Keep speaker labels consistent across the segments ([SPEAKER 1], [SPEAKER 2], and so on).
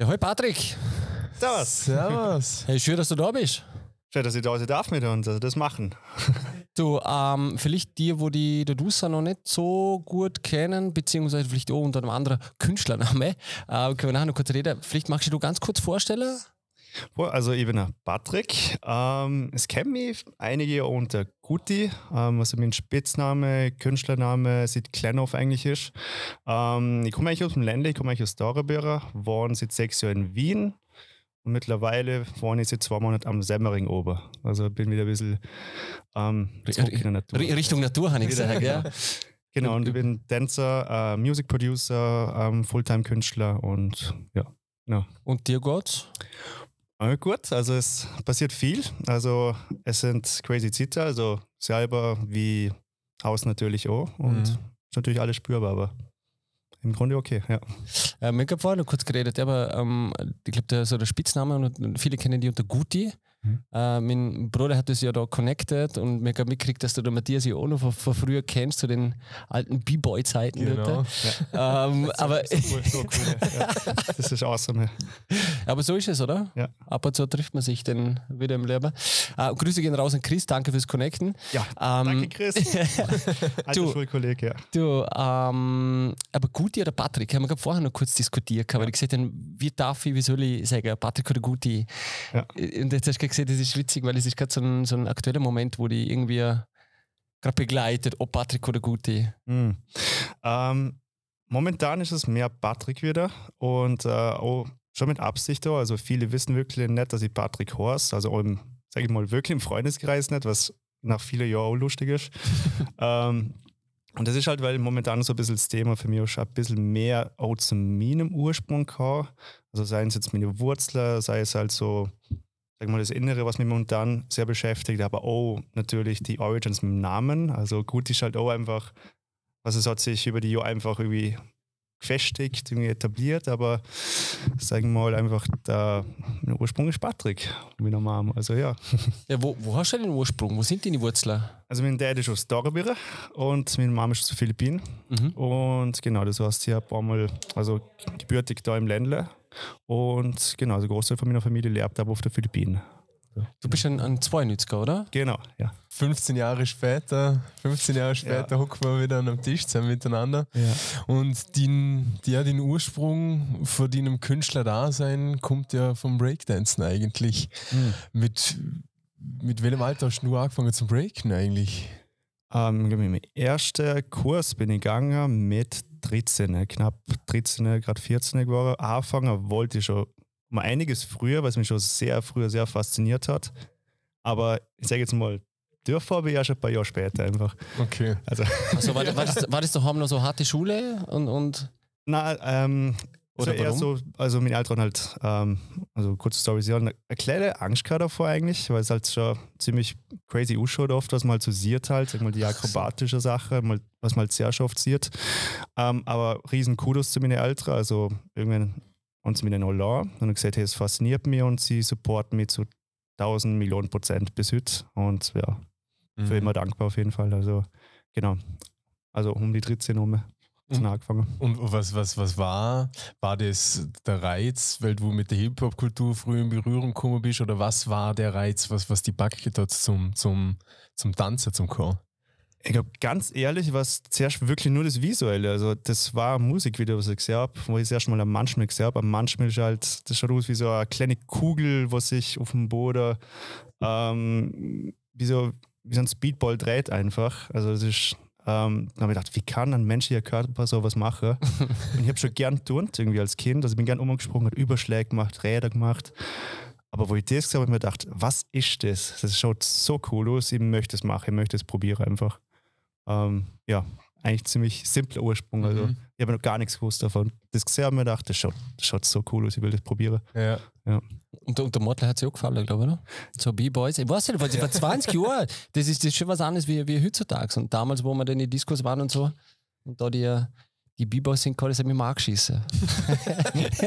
[SPEAKER 1] Ja, hi Patrick.
[SPEAKER 2] Servus.
[SPEAKER 3] Servus.
[SPEAKER 1] Hey, schön, dass du da bist.
[SPEAKER 2] Schön, dass ich da sein darf mit uns, also das machen.
[SPEAKER 1] Du, ähm, vielleicht die, wo die der Dusa noch nicht so gut kennen, beziehungsweise vielleicht auch unter einem anderen Künstlername, äh, können wir nachher noch kurz reden. Vielleicht magst du dich ganz kurz vorstellen?
[SPEAKER 2] Also ich bin der Patrick. Ähm, es kennen mich einige unter Guti, ähm, also mein Spitzname, Künstlername seit klein auf eigentlich ist. Ähm, ich komme eigentlich aus dem Ländle, ich komme eigentlich aus Dorabera, wohne seit sechs Jahren in Wien und mittlerweile wohne ich seit zwei Monaten am Semmering oben. Also bin wieder ein bisschen ähm, in der Natur.
[SPEAKER 1] Richtung Natur, habe ich gesagt, ja.
[SPEAKER 2] Genau, und ich bin Dancer, äh, Music Producer, ähm, Fulltime-Künstler und ja. Genau.
[SPEAKER 1] Und dir geht's?
[SPEAKER 2] Äh, gut, also es passiert viel. Also es sind crazy Zeiten, also selber wie Haus natürlich auch und
[SPEAKER 3] Mhm.
[SPEAKER 2] ist natürlich alles spürbar, aber im Grunde okay, ja.
[SPEAKER 1] Äh, wir haben vorhin noch kurz geredet, aber ähm, ich glaube, der, so der Spitzname und viele kennen die unter Guti.
[SPEAKER 2] Mhm.
[SPEAKER 1] Äh, mein Bruder hat das ja da connected und mir haben mitgekriegt, dass du den Matthias ja auch noch von, von früher kennst, zu den alten B-Boy-Zeiten.
[SPEAKER 3] Genau.
[SPEAKER 1] Ähm, aber,
[SPEAKER 2] So, so cool, ja. Das ist awesome.
[SPEAKER 1] aber so ist es, oder?
[SPEAKER 2] Ja.
[SPEAKER 1] Ab und zu trifft man sich dann wieder im Leben. Äh, Grüße gehen raus an Chris, danke fürs Connecten.
[SPEAKER 2] Ja,
[SPEAKER 1] Ähm,
[SPEAKER 2] danke Chris. Alter
[SPEAKER 1] Du-
[SPEAKER 2] Schulkollege, ja.
[SPEAKER 1] Du, ähm, aber Guti oder Patrick, haben wir gerade vorher noch kurz diskutiert, weil ich gesagt habe, wie darf ich, wie soll ich sagen, Patrick oder Guti?
[SPEAKER 2] Ja.
[SPEAKER 1] Und jetzt hast du gesagt, das ist witzig, weil es ist gerade so ein, so ein aktueller Moment, wo die irgendwie gerade begleitet, ob Patrick oder Guti.
[SPEAKER 2] Hm. Ähm, momentan ist es mehr Patrick wieder und äh, auch schon mit Absicht da. Also viele wissen wirklich nicht, dass ich Patrick Horst, also auch im, sag ich mal, wirklich im Freundeskreis nicht, was nach vielen Jahren auch lustig ist. ähm, und das ist halt, weil momentan so ein bisschen das Thema für mich auch schon ein bisschen mehr auch zu meinem Ursprung kam. Also seien es jetzt meine Wurzeln, sei es halt so, sag mal, das Innere, was mich momentan sehr beschäftigt, aber auch natürlich die Origins mit dem Namen. Also gut ist halt auch einfach, also es hat sich über die Jahre einfach irgendwie gefestigt, irgendwie etabliert, aber sagen wir mal einfach, der, der Ursprung ist Patrick, wie normal. Also ja.
[SPEAKER 1] Ja, wo, wo hast du den Ursprung? Wo sind deine Wurzeln?
[SPEAKER 2] Also mein Dad ist aus Dorabira und meine Mama ist aus den Philippinen.
[SPEAKER 1] Mhm.
[SPEAKER 2] Und genau, das heißt, ich habe einmal, also gebürtig da im Ländle. Und genau, der Großteil von meiner Familie lebt aber auf den Philippinen.
[SPEAKER 1] Du bist ein, ein 92er, oder?
[SPEAKER 2] Genau, ja.
[SPEAKER 3] 15 Jahre später, 15 Jahre später hocken wir wieder an einem Tisch zusammen miteinander.
[SPEAKER 2] ja.
[SPEAKER 3] Und den, ja, den Ursprung von deinem Künstlerdasein kommt ja vom Breakdancen eigentlich.
[SPEAKER 2] Mhm.
[SPEAKER 3] Mit, mit welchem Alter hast du angefangen zum Breaken eigentlich?
[SPEAKER 2] Ähm, Im ersten Kurs bin ich gegangen mit 13, knapp 13, gerade 14 geworden. Anfangen wollte ich schon um einiges früher, was mich schon sehr früher sehr fasziniert hat. Aber ich sage jetzt mal, dürfen habe ich ja schon ein paar Jahre später einfach.
[SPEAKER 3] Okay.
[SPEAKER 2] Also,
[SPEAKER 1] Also war, war, das, war das daheim noch so harte Schule? Und, und
[SPEAKER 2] na, ähm,
[SPEAKER 1] Oder
[SPEAKER 2] Oder eher
[SPEAKER 1] warum?
[SPEAKER 2] so, also meine Eltern halt, ähm, also kurze Story, sie haben eine kleine Angst gehabt davor eigentlich, weil es halt schon ziemlich crazy ausschaut oft, was man halt so sieht halt, sag mal die akrobatische Sache, mal, was man halt sehr schon oft sieht. Ähm, aber riesen Kudos zu meinen Eltern, also irgendwann sie mir dann alle und gesagt, hey, es fasziniert mich und sie supporten mich zu 1000 Millionen Prozent bis heute und ja,
[SPEAKER 3] Mhm.
[SPEAKER 2] für immer dankbar auf jeden Fall, also genau, also um die 13 um
[SPEAKER 1] Mhm.
[SPEAKER 2] mhm. angefangen.
[SPEAKER 3] Und was, was, was war? War das der Reiz, weil du mit der Hip-Hop-Kultur früh in Berührung gekommen bist? Oder was war der Reiz, was, was die Backe hat zum, zum, zum Tanzen, zum Chor?
[SPEAKER 2] Ich glaube, ganz ehrlich, war es zuerst wirklich nur das Visuelle. Also, das war ein Musikvideo, was ich gesehen habe, wo ich das erste Mal am Manchmal gesehen habe. Am Manchmal ist halt, das schaut aus wie so eine kleine Kugel, was sich auf dem Boden ähm, wie, so, wie so ein Speedball dreht einfach. Also, das ist. Ähm, da habe ich gedacht, wie kann ein menschlicher Körper sowas machen? und ich habe schon gern turnt irgendwie als Kind. Also ich bin gern umgesprungen, hat Überschläge gemacht, Räder gemacht. Aber wo ich das gesehen habe, habe ich mir gedacht, was ist das? Das schaut so cool aus, ich möchte es machen, ich möchte es probieren einfach. Ähm, ja, eigentlich ziemlich simpler Ursprung. Also
[SPEAKER 3] Mhm.
[SPEAKER 2] ich habe noch gar nichts gewusst davon. Das gesehen habe ich mir gedacht, das schaut, das schaut so cool aus, ich will das probieren.
[SPEAKER 3] Ja.
[SPEAKER 1] Und, der- und der Mottler hat sich auch gefallen, glaube ich, oder? So B-Boys. Ich weiß nicht, weil sie vor 20 Jahren, das ist, das ist schon was anderes wie, wie heutzutage. Und damals, wo wir dann in die Diskos waren und so, und da die, die B-Boys sind, kann ich mich mal angeschissen.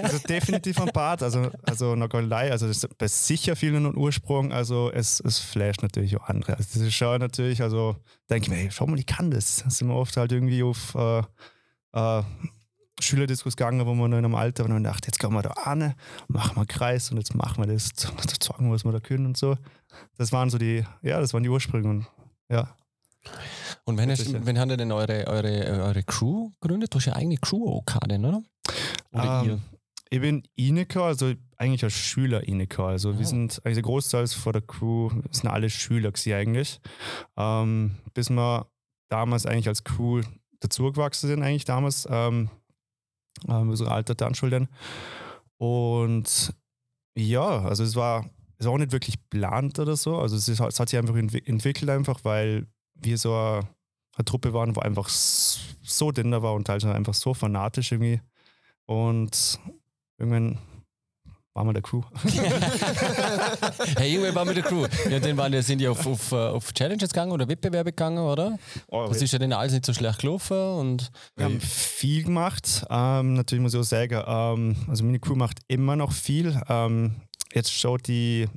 [SPEAKER 2] Also definitiv ein Bart, also, also noch gar nicht, also das ist bei sicher vielen einen Ursprung, also es, es flasht natürlich auch andere. Also das ist schon natürlich, also denke ich mir, hey, schau mal, ich kann das. Das sind wir oft halt irgendwie auf, äh, äh, Schülerdiskus gegangen, wo wir noch in einem Alter und dachte, jetzt gehen wir da an, machen wir einen Kreis und jetzt machen wir das, das zeigen, was wir da können und so. Das waren so die, ja, das waren die Ursprünge und ja.
[SPEAKER 1] Und wenn, hast, wenn habt ihr denn eure, eure, eure Crew gegründet? Du hast ja eigene Crew auch gehabt, oder?
[SPEAKER 2] Oder um, ihr? Ich bin Ineker, also eigentlich als Schüler Ineker. Also oh. wir sind eigentlich der Großteil vor der Crew, sind alle Schüler gewesen eigentlich. Ähm, bis wir damals eigentlich als Crew dazugewachsen sind, eigentlich damals, ähm, ähm, unsere alte Tanzschule. Und ja, also es war, es war auch nicht wirklich geplant oder so. Also es, ist, es hat sich einfach entwickelt einfach, weil wir so eine, eine Truppe waren, wo einfach so dünn war und teilweise einfach so fanatisch irgendwie. Und irgendwann waren wir der Crew.
[SPEAKER 1] hey, irgendwann waren wir der Crew. Ja, dann waren, sind die auf, auf, äh, auf Challenges gegangen oder Wettbewerbe gegangen, oder? Oh, das ist ja dann alles nicht so schlecht gelaufen. Und
[SPEAKER 2] wir haben viel gemacht. Ähm, natürlich muss ich auch sagen, ähm, also meine Crew macht immer noch viel. Ähm, jetzt schaut die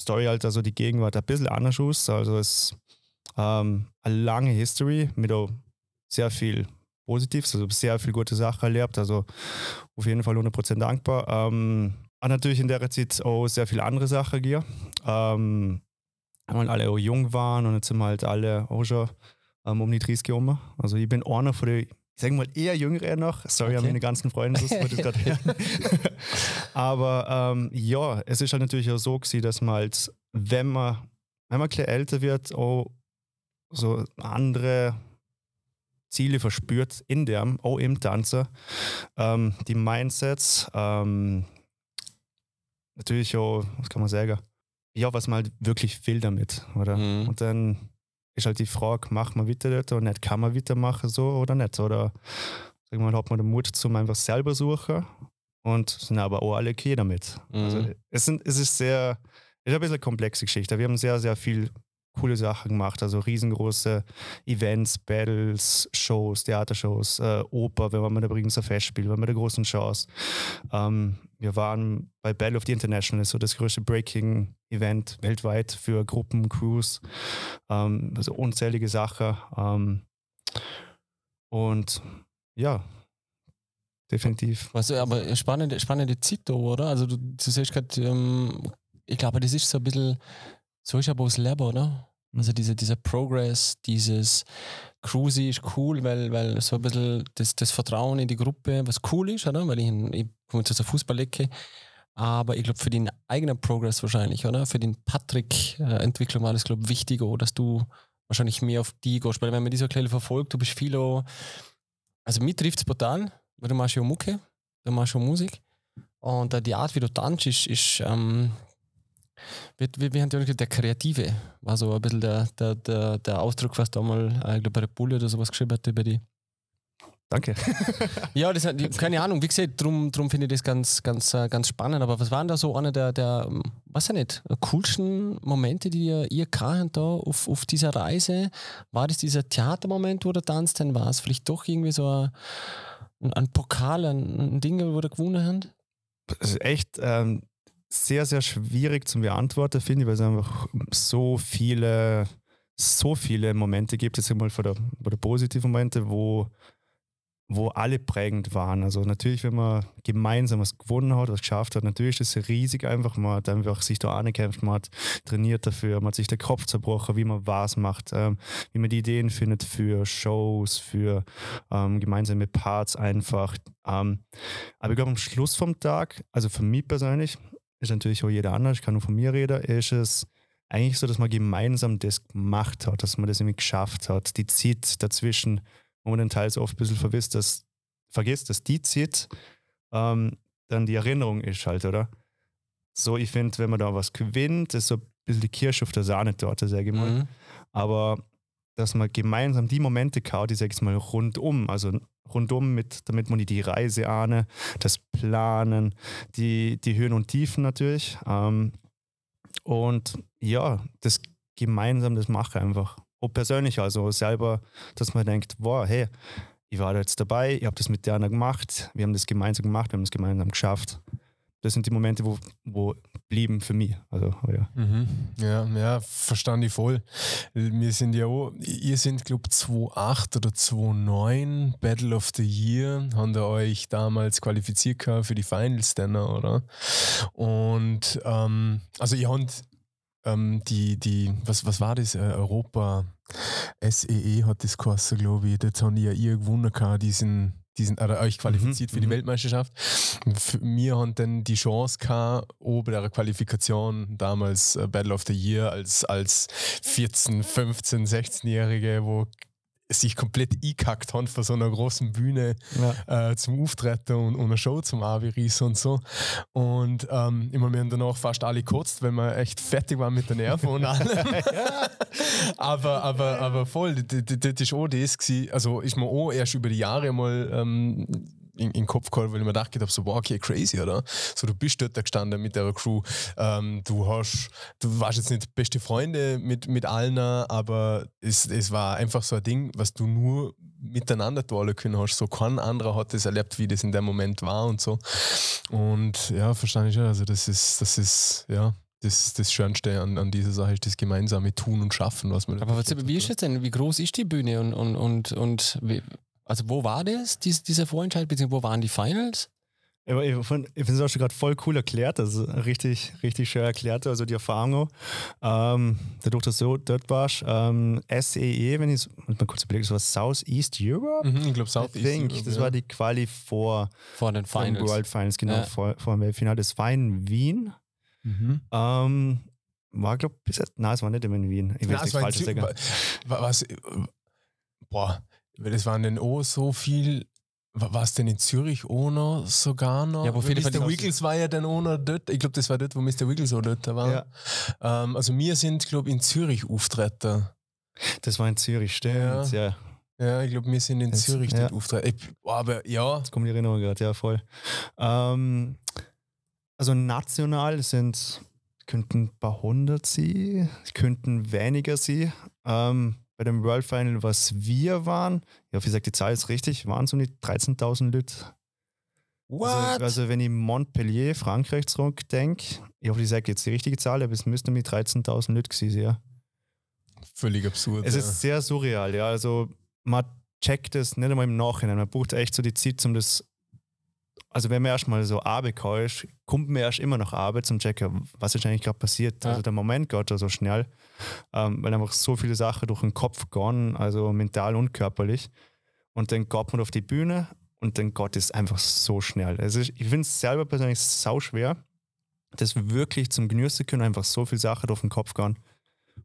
[SPEAKER 2] Story halt, also die Gegenwart ein bisschen anders aus. Also es ist ähm, eine lange History mit auch sehr viel Positives, also sehr viel gute Sachen erlebt. Also auf jeden Fall 100% dankbar. Ähm, und natürlich in der Zeit auch sehr viele andere Sachen gegeben. Ähm, weil alle auch jung waren und jetzt sind wir halt alle auch schon ähm, um die 30 herum. Also ich bin einer von den, ich sage mal, eher jüngere noch. Sorry okay. an meine ganzen Freunde, das wollte ich gerade hören. Aber ähm, ja, es ist halt natürlich auch so gewesen, dass man halt, wenn man, wenn man ein älter wird, auch so andere Ziele verspürt in dem, auch im Tanzen. Ähm, die Mindsets, ähm, natürlich auch, was kann man sagen, ja, was man halt wirklich will damit, oder? Mhm. Und dann ist halt die Frage, macht man weiter dort oder nicht, kann man weitermachen so oder nicht, oder sag mal, hat man den Mut zum einfach selber suchen und sind aber auch alle okay damit. Mhm. Also es, sind, es ist sehr, es ist ein bisschen eine komplexe Geschichte. Wir haben sehr, sehr viel coole Sachen gemacht. Also riesengroße Events, Battles, Shows, Theatershows, äh, Oper, wir waren mit der Bregenzer Festspiel, wir waren mit der großen Chance. Ähm, wir waren bei Battle of the International, so das größte Breaking-Event weltweit für Gruppen, Crews, ähm, also unzählige Sachen. Ähm, und ja, definitiv.
[SPEAKER 1] Was, aber spannende, spannende Zeit da, oder? Also du, du siehst gerade, ähm, ich glaube, das ist so ein bisschen so ist aber das Leben, oder? Also diese, dieser Progress, dieses Cruisy ist cool, weil, weil so ein bisschen das, das Vertrauen in die Gruppe, was cool ist, oder? Weil ich, ich komme jetzt aus der Fußballecke, aber ich glaube für den eigenen Progress wahrscheinlich, oder? Für den Patrick-Entwicklung war das, glaube ich, wichtiger, dass du wahrscheinlich mehr auf die gehst. Weil wenn man diese Kleine verfolgt, du bist viel auch, also mich trifft es brutal, weil du machst ja Mucke, du machst ja Musik und die Art, wie du tanzt, ist, ist ähm, wie, wie, wie haben die gesagt, der Kreative war so ein bisschen der, der, der, der Ausdruck, was da mal, äh, ich glaube, bei der Bulle oder sowas geschrieben hat über die.
[SPEAKER 2] Danke.
[SPEAKER 1] ja, das, keine Ahnung, wie gesagt, darum drum finde ich das ganz, ganz, äh, ganz spannend. Aber was waren da so einer der, der was ja nicht, coolsten Momente, die ihr, ihr da auf, auf dieser Reise? War das dieser Theatermoment, wo du tanzt? Dann war es vielleicht doch irgendwie so ein, ein Pokal, ein, ein Ding, wo ihr gewonnen habt?
[SPEAKER 2] Das ist echt, ähm, sehr, sehr schwierig zu beantworten, finde ich, weil es einfach so viele, so viele Momente gibt, jetzt einmal vor der, vor der positiven Momente, wo, wo alle prägend waren. Also natürlich, wenn man gemeinsam was gewonnen hat, was geschafft hat, natürlich ist es riesig einfach. Man hat einfach sich da angekämpft, man hat trainiert dafür, man hat sich den Kopf zerbrochen, wie man was macht, ähm, wie man die Ideen findet für Shows, für ähm, gemeinsame Parts einfach. Ähm, aber ich glaube, am Schluss vom Tag, also für mich persönlich, ist natürlich auch jeder anders, ich kann nur von mir reden, ist es eigentlich so, dass man gemeinsam das gemacht hat, dass man das irgendwie geschafft hat. Die Zeit dazwischen, wo man dann teils oft ein bisschen vergisst, dass, vergisst, dass die Zeit ähm, dann die Erinnerung ist halt, oder? So, ich finde, wenn man da was gewinnt, ist so ein bisschen die Kirsche auf der Sahnetorte, sage ich mal. Mhm. Aber dass man gemeinsam die Momente kaut, die, sag ich mal, rundum, also rundum mit, damit man die Reise ahne, das Planen, die, die Höhen und Tiefen natürlich. Ähm, und ja, das gemeinsam das mache einfach. Persönlich, also selber, dass man denkt, wow, hey, ich war da jetzt dabei, ich habe das mit der gemacht, wir haben das gemeinsam gemacht, wir haben das gemeinsam geschafft. Das sind die Momente, wo, wo geblieben für mich. Also, ja.
[SPEAKER 3] Mhm. Ja, ja, verstand ich voll. Wir sind ja auch, ihr sind, glaube ich, 2008 oder 2009 Battle of the Year, haben ihr euch damals qualifiziert für die Finals dann, oder? Und ähm, also ihr habt ähm, die, die, was, was war das? Äh, Europa SEE hat das geheißen, glaube ich. Das haben die ja ihr gewonnen gehabt, diesen die sind oder euch qualifiziert mhm, für die mhm. Weltmeisterschaft. Wir haben dann die Chance gehabt, oben der Qualifikation damals äh, Battle of the Year als, als 14, 15, 16-Jährige, wo sich komplett eingekackt haben von so einer großen Bühne ja. äh, zum Auftreten und, und eine Show zum Aviris und so. Und ähm, immer mehr danach fast alle gekotzt, weil wir echt fertig waren mit den Nerven und allem. aber, aber, aber voll, das, war auch das gewesen. Also ist mir auch erst über die Jahre mal ähm, in, in den Kopf geholt, weil ich mir gedacht habe, so, wow, okay, crazy, oder? So, du bist dort gestanden mit der Crew, ähm, du hast, du warst jetzt nicht beste Freunde mit, mit allen, aber es, es war einfach so ein Ding, was du nur miteinander tun können hast. So kein anderer hat das erlebt, wie das in dem Moment war und so. Und ja, verstehe ich ja. Also das ist, das ist, ja, das, das Schönste an, an dieser Sache ist das gemeinsame Tun und Schaffen, was man.
[SPEAKER 1] Aber was, wie ist es denn? Wie groß ist die Bühne und, und, und, und wie, also wo war das, dies, dieser Vorentscheid, beziehungsweise wo waren die Finals?
[SPEAKER 2] Ich, ich finde es auch schon gerade voll cool erklärt, also richtig, richtig schön erklärt, also die Erfahrung. Ähm, dadurch, dass du dort warst, ähm, SEE, wenn ich es mal kurz überlege, das war Southeast Europe?
[SPEAKER 3] Mhm, ich glaube Southeast
[SPEAKER 2] Europe. Das ja. war die Quali vor,
[SPEAKER 1] vor den Finals.
[SPEAKER 2] World Finals, genau, ja. vor, vor dem Weltfinale. Das war in Wien. Mhm. Ähm, war, glaube ich, bis jetzt, nein, es war nicht in Wien. Ich weiß nicht, falsch sagen.
[SPEAKER 3] Was, boah, weil es waren denn auch so viel. War es denn in Zürich noch sogar noch?
[SPEAKER 1] Ja, wo viele
[SPEAKER 3] Mr. Wiggles war ja dann noch dort. Ich glaube, das war dort, wo Mr. Wiggles auch dort war. Ja. Ähm, also wir sind, glaube ich, in Zürich auftreten.
[SPEAKER 2] Das war in Zürich, stimmt, ja.
[SPEAKER 3] ja. Ja, ich glaube, wir sind in Jetzt, Zürich ja. auftreten. Aber ja.
[SPEAKER 2] Jetzt kommt die Erinnerung gerade, ja, voll. Ähm, also national sind, könnten ein paar hundert sie, könnten weniger sie. Ähm, bei dem World Final, was wir waren, ich hoffe, ich sage die Zahl ist richtig, waren es um die 13.000 Leute. Also, What? Also, also, wenn ich Montpellier, Frankreich zurückdenke, ich hoffe, ich sage jetzt die richtige Zahl, aber es müssten um die 13.000 Leute gewesen ja.
[SPEAKER 3] Völlig absurd.
[SPEAKER 2] Es ja. ist sehr surreal, ja. Also man checkt es nicht einmal im Nachhinein. Man braucht echt so die Zeit, um das also wenn man erstmal so Arbeit ist, kommt man erst immer noch Arbeit zum Checken, was ist eigentlich gerade passiert. Ja. Also der Moment geht ja so schnell, ähm, weil einfach so viele Sachen durch den Kopf gehen, also mental und körperlich. Und dann geht man auf die Bühne und dann geht es einfach so schnell. Also ich, ich finde es selber persönlich sau schwer, das wirklich zum Genießen können, einfach so viele Sachen durch den Kopf gehen.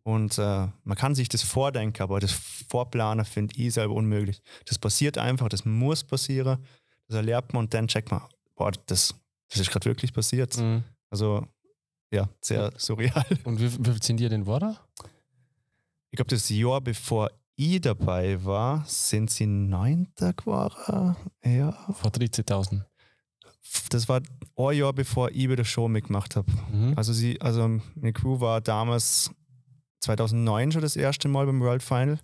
[SPEAKER 2] Und äh, man kann sich das vordenken, aber das Vorplanen finde ich selber unmöglich. Das passiert einfach, das muss passieren das erlebt man und dann checkt man, boah, das, das ist gerade wirklich passiert. Mhm. Also, ja, sehr surreal.
[SPEAKER 1] Und wie, wie viel sind die denn geworden?
[SPEAKER 2] Ich glaube, das Jahr bevor ich dabei war, sind sie neunter geworden. Ja.
[SPEAKER 1] Vor 13.000.
[SPEAKER 2] Das war ein Jahr bevor ich bei der Show mitgemacht habe. Mhm. Also, sie, also meine Crew war damals 2009 schon das erste Mal beim World Final.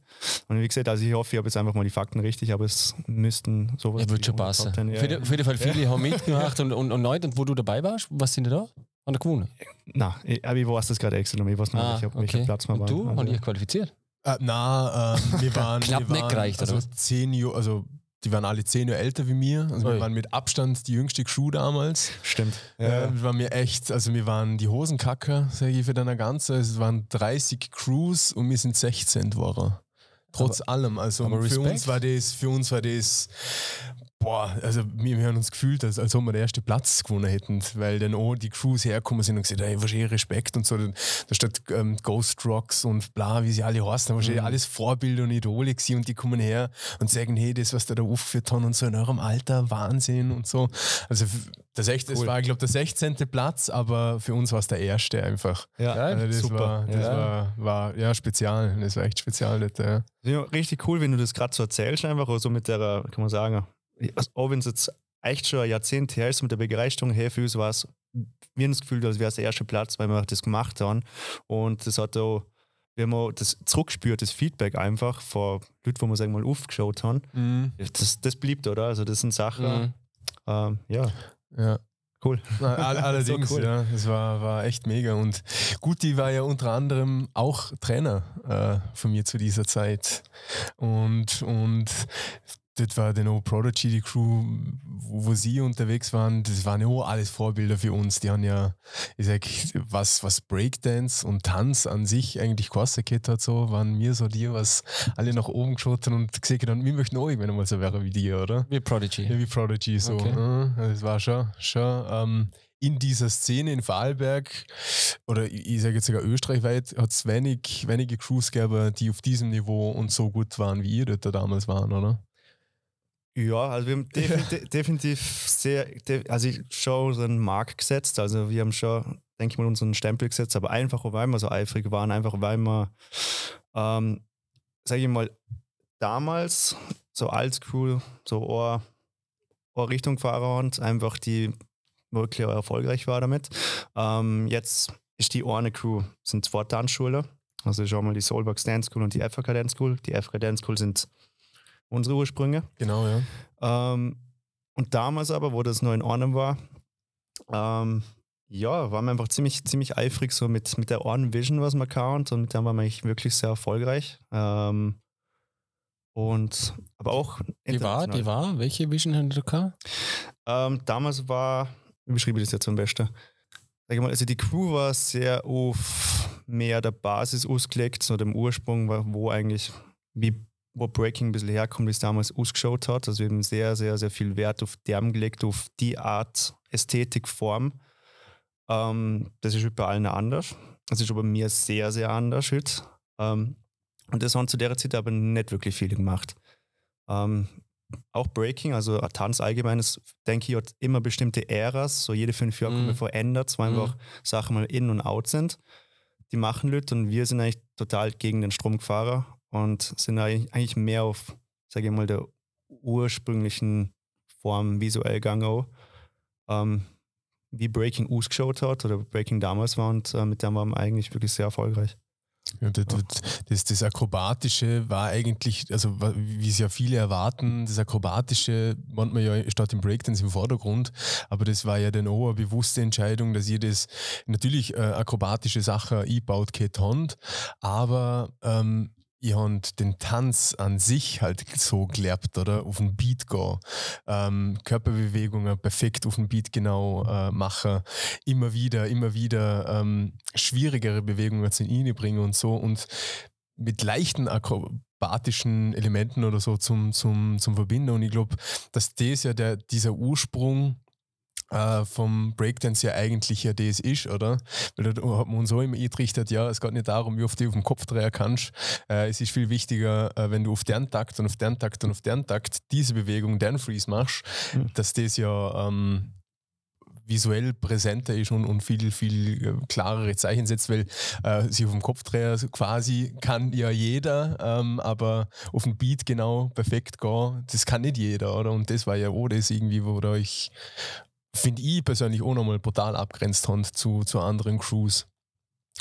[SPEAKER 2] Und wie gesagt, also ich hoffe, ich habe jetzt einfach mal die Fakten richtig, aber es müssten sowas.
[SPEAKER 1] Ja, wird schon passen. Ja, auf, jeden, Fall viele ja. haben mitgemacht und, und, und neu. Und wo du dabei warst, was sind die da? An der gewonnen?
[SPEAKER 2] Nein, aber ich weiß das gerade extra noch. Ich weiß noch ah, nicht,
[SPEAKER 1] okay. welcher Platz man war. Du? Also, Haben die qualifiziert?
[SPEAKER 3] Äh, na, äh, wir waren.
[SPEAKER 1] Knapp
[SPEAKER 3] wir waren,
[SPEAKER 1] nicht gereicht,
[SPEAKER 3] also oder? Zehn Jahre, also die waren alle zehn Jahre älter wie mir. Also wir waren mit Abstand die jüngste Crew damals.
[SPEAKER 2] Stimmt.
[SPEAKER 3] Ja. Äh, wir waren mir echt, also wir waren die Hosenkacker, sage ich für deiner ganze. Es waren 30 Crews und wir sind 16 geworden. Trotz aber, allem. Also für uns war das, für uns war das boah, also wir, wir haben uns gefühlt, als, als ob wir den ersten Platz gewonnen hätten, weil dann auch die Crews herkommen sind und gesagt, hey, wahrscheinlich Respekt und so. Da steht ähm, Ghost Rocks und bla, wie sie alle heißen, wahrscheinlich mhm. alles Vorbilder und Idole gewesen und die kommen her und sagen, hey, das, was da da aufgeführt haben und so in eurem Alter, Wahnsinn und so. Also das, echt, cool. das war, ich glaube, der 16. Platz, aber für uns war es der erste einfach.
[SPEAKER 2] Ja,
[SPEAKER 3] also das super. War, das ja. War, war, ja spezial. Das war echt spezial. Das, ja.
[SPEAKER 2] richtig cool, wenn du das gerade so erzählst, einfach so mit der, kann man sagen, auch wenn es jetzt echt schon ein Jahrzehnt her ist mit der Begeisterung her für uns war es, wir haben das Gefühl, als wäre es der erste Platz, weil wir das gemacht haben. Und das hat auch, wir haben auch das zurückgespürt, das Feedback einfach von Leuten, wo wir sagen mal aufgeschaut haben. Mhm. Das, das blieb, oder? Also das sind Sachen, mhm. ähm, ja.
[SPEAKER 3] Ja.
[SPEAKER 2] Cool.
[SPEAKER 3] Allerdings, so cool. ja. Es war, war echt mega. Und Guti war ja unter anderem auch Trainer äh, von mir zu dieser Zeit. Und, und das war dann auch Prodigy, die Crew, wo, wo, sie unterwegs waren, das waren ja auch alles Vorbilder für uns. Die haben ja, ich sag, was, was Breakdance und Tanz an sich eigentlich gekostet hat, so, waren mir so die, was alle nach oben geschaut haben und gesagt haben, wir möchten auch irgendwann mal so wäre wie die, oder?
[SPEAKER 1] Wie Prodigy.
[SPEAKER 3] Ja, wie Prodigy, so. Okay. Ja, das war schon, schon ähm, in dieser Szene in Vorarlberg oder ich sage jetzt sogar österreichweit hat es wenig, wenige Crews gegeben, die auf diesem Niveau und so gut waren, wie ihr da damals waren, oder?
[SPEAKER 2] Ja, also wir haben definitiv, definitiv sehr, also ich schon unseren Mark gesetzt. Also wir haben schon, denke ich mal, unseren Stempel gesetzt, aber einfach, weil wir so eifrig waren, einfach weil wir, ähm, sage ich mal, damals so Crew so eine, eine Richtung gefahren und einfach die wirklich erfolgreich war damit. Ähm, jetzt ist die eine Crew, sind zwei Tanzschulen. Also schon mal die Soulbox Dance School und die FK Dance School. Die FK Dance School sind unsere Ursprünge.
[SPEAKER 3] Genau, ja.
[SPEAKER 2] Ähm, und damals aber, wo das noch in Ordnung war, ähm, ja, waren wir einfach ziemlich, ziemlich eifrig so mit, mit der Orden Vision, was man kann. Und mit der waren wir eigentlich wirklich sehr erfolgreich. Ähm, und aber auch.
[SPEAKER 1] Die war, die war? Welche Vision hatte du
[SPEAKER 2] ähm, damals war, wie beschriebe ich das jetzt am besten? Sag ich mal, also die Crew war sehr auf mehr der Basis ausgelegt, so dem Ursprung, wo eigentlich, wie wo Breaking ein bisschen herkommt, wie es damals ausgeschaut hat. Also wir haben sehr, sehr, sehr viel Wert auf Derm gelegt, auf die Art Ästhetik, Form. Ähm, das ist bei allen anders. Das ist aber mir sehr, sehr anders. Ähm, und das haben zu der Zeit aber nicht wirklich viele gemacht. Ähm, auch Breaking, also Tanz allgemein, das, denke ich, hat immer bestimmte Äras. So jede fünf Jahre mm. verändert, weil mm. einfach Sachen mal in und out sind. Die machen Leute und wir sind eigentlich total gegen den Strom gefahren und sind eigentlich mehr auf, sage ich mal, der ursprünglichen Form visuell gegangen. Ähm, wie Breaking ausgeschaut hat oder Breaking damals war und äh, mit dem waren wir eigentlich wirklich sehr erfolgreich.
[SPEAKER 3] Ja, das, das, das, Akrobatische war eigentlich, also wie es ja viele erwarten, das Akrobatische manchmal ja statt im Breakdance im Vordergrund, aber das war ja dann auch eine bewusste Entscheidung, dass ihr das natürlich äh, akrobatische Sachen einbaut, Hand, aber ähm, ihr habt den Tanz an sich halt so gelernt, oder? Auf den Beat gehen, ähm, Körperbewegungen perfekt auf den Beat genau äh, machen, immer wieder, immer wieder ähm, schwierigere Bewegungen zu ihnen bringen und so und mit leichten akrobatischen Elementen oder so zum, zum, zum Verbinden. Und ich glaube, dass das ja der, dieser Ursprung äh, vom Breakdance ja eigentlich ja das ist, oder? Weil da hat man uns so immer eingetrichtert, ja, es geht nicht darum, wie oft du auf dem Kopf drehen kannst. Äh, es ist viel wichtiger, äh, wenn du auf den Takt und auf den Takt und auf den Takt diese Bewegung, den Freeze machst, mhm. dass das ja ähm, visuell präsenter ist und, und viel, viel äh, klarere Zeichen setzt, weil äh, sich auf dem Kopfdreher quasi kann ja jeder, ähm, aber auf den Beat genau perfekt gehen, das kann nicht jeder, oder? Und das war ja auch das irgendwie, wo da ich finde ich persönlich auch nochmal brutal abgrenzt haben zu, zu anderen Crews.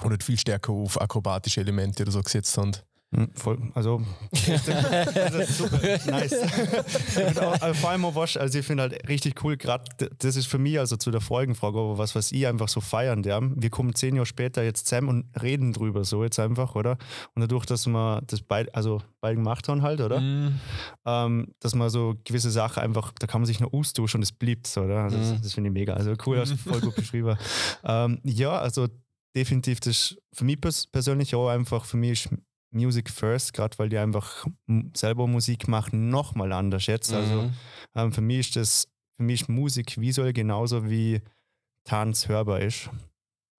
[SPEAKER 3] Oder viel stärker auf akrobatische Elemente oder so gesetzt haben.
[SPEAKER 2] Hm, voll, also, das ist super, nice. auch, vor allem auch was, also ich finde halt richtig cool, gerade das ist für mich, also zu der Folgenfrage, aber was, was ich einfach so feiern der, wir kommen zehn Jahre später jetzt zusammen und reden drüber, so jetzt einfach, oder? Und dadurch, dass wir das beide, also beide gemacht haben halt, oder? Mm. Ähm, dass man so gewisse Sachen einfach, da kann man sich noch austauschen und es bleibt so, oder? Also mm. Das, das finde ich mega, also cool, hast du voll gut beschrieben. Ähm, ja, also definitiv, das für mich persönlich auch einfach, für mich ist Music First, gerade weil die einfach selber Musik machen, nochmal anders jetzt. Also, mhm. Also ähm, für mich ist das, für mich ist Musik visuell genauso wie Tanz hörbar ist.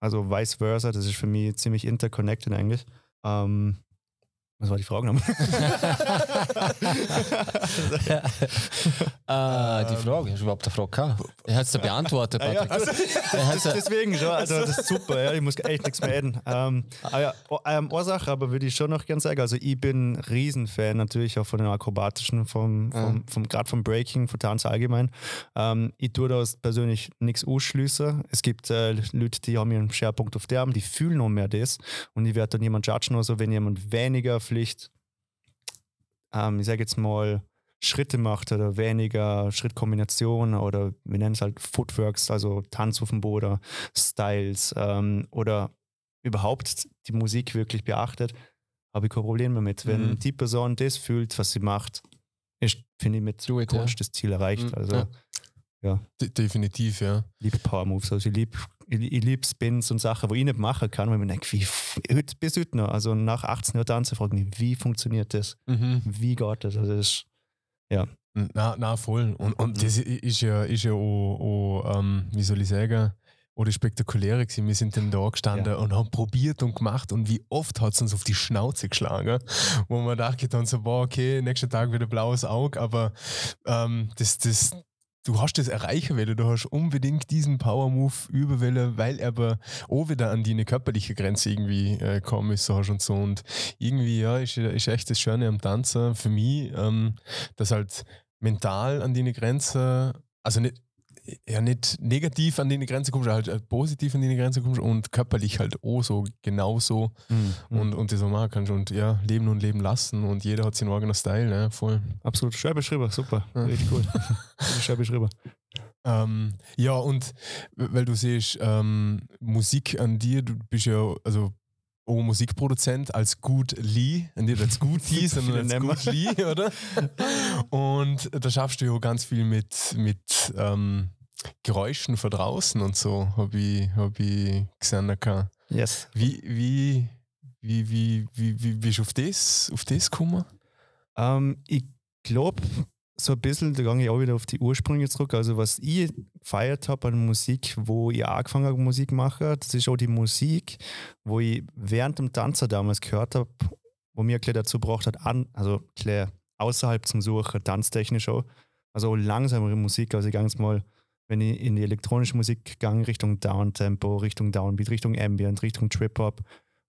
[SPEAKER 2] Also vice versa, das ist für mich ziemlich interconnected eigentlich. Ähm, was war die Frage nochmal?
[SPEAKER 1] ja. äh, die Frage, hast du überhaupt eine Frage gehabt? Er hat es beantwortet,
[SPEAKER 2] Patrick. Ja, also, das, deswegen schon, also das ist super, ja, ich muss echt nichts mehr reden. Ähm, ah ja, ähm, Ursache, aber würde ich schon noch gerne sagen, also ich bin Riesenfan natürlich auch von den akrobatischen, vom, vom, vom, gerade vom Breaking, von Tanz allgemein. Ähm, ich tue da persönlich nichts ausschließen. Es gibt äh, Leute, die haben ihren Schwerpunkt auf der, die fühlen noch mehr das und ich werde dann jemand judgen, also wenn jemand weniger Pflicht, ähm, ich sage jetzt mal, Schritte macht oder weniger Schrittkombinationen oder wir nennen es halt Footworks, also Tanz auf dem Boden, Styles ähm, oder überhaupt die Musik wirklich beachtet, habe ich kein Problem damit. Wenn
[SPEAKER 1] Mhm.
[SPEAKER 2] die Person das fühlt, was sie macht, ist, finde ich, mit
[SPEAKER 1] it, ja.
[SPEAKER 2] Das Ziel erreicht.
[SPEAKER 1] Mhm,
[SPEAKER 2] Also
[SPEAKER 1] ja.
[SPEAKER 3] De definitiv, ja.
[SPEAKER 2] liebe Power Moves. Also ich liebe ich, ich Spins und Sachen, wo ich nicht machen kann, weil ich mir denke, wie, heute, bis heute noch, also nach 18 Uhr tanzen, frage ich mich, wie funktioniert das?
[SPEAKER 3] Mhm.
[SPEAKER 2] Wie geht das? Also das ist,
[SPEAKER 3] Na, na voll. Und, und
[SPEAKER 1] Mhm.
[SPEAKER 3] das ist ja, ist ja auch, auch ähm, wie soll ich sagen, oder spektakuläre gewesen. Wir sind dann da gestanden
[SPEAKER 2] Ja.
[SPEAKER 3] und haben probiert und gemacht und wie oft hat es uns auf die Schnauze geschlagen, wo man dachte dann so, boah, okay, nächster Tag wieder blaues Auge, aber ähm, das, das, du hast das erreichen wollen, du hast unbedingt diesen Power-Move überwählen, weil er aber auch wieder an die körperliche Grenze irgendwie äh, ist, so hast und so. Und irgendwie, ja, ist, ist echt das Schöne am Tanzen für mich, ähm, dass halt mental an die Grenze, also nicht, ja nicht negativ an die Grenze kommst, halt äh, positiv an die Grenze kommst und körperlich halt auch so genauso
[SPEAKER 2] Mhm.
[SPEAKER 3] und, und das auch machen kannst und ja, leben und leben lassen und jeder hat seinen eigenen Style, ne, voll.
[SPEAKER 2] absolut schön beschrieben, super,
[SPEAKER 3] Ja.
[SPEAKER 2] richtig cool. Schön beschrieben.
[SPEAKER 3] Ähm, ja, und weil du siehst, ähm, Musik an dir, du bist ja, also auch Musikproduzent als Gut Lee, nicht als Gut Lee, sondern als. Gut Lee, oder? Und da schaffst du ja ganz viel mit, mit ähm, Geräuschen von draußen und so, habe ich, hab ich gesehen.
[SPEAKER 2] Yes.
[SPEAKER 3] Wie, wie, wie, wie, wie, wie bist du auf das, auf das gekommen?
[SPEAKER 2] Ähm, ich glaube, so ein bisschen, da gehe ich auch wieder auf die Ursprünge zurück. Also, was ich gefeiert habe an Musik, wo ich angefangen habe, Musik machen, das ist auch die Musik, wo ich während dem Tanzen damals gehört habe, wo mir klar dazu gebracht hat, an, also klar außerhalb zum Suchen, tanztechnisch auch. Also auch langsamere Musik. Also, ich gehe jetzt mal, wenn ich in die elektronische Musik gegangen, Richtung Downtempo, Richtung Downbeat, Richtung Ambient, Richtung Trip-Hop,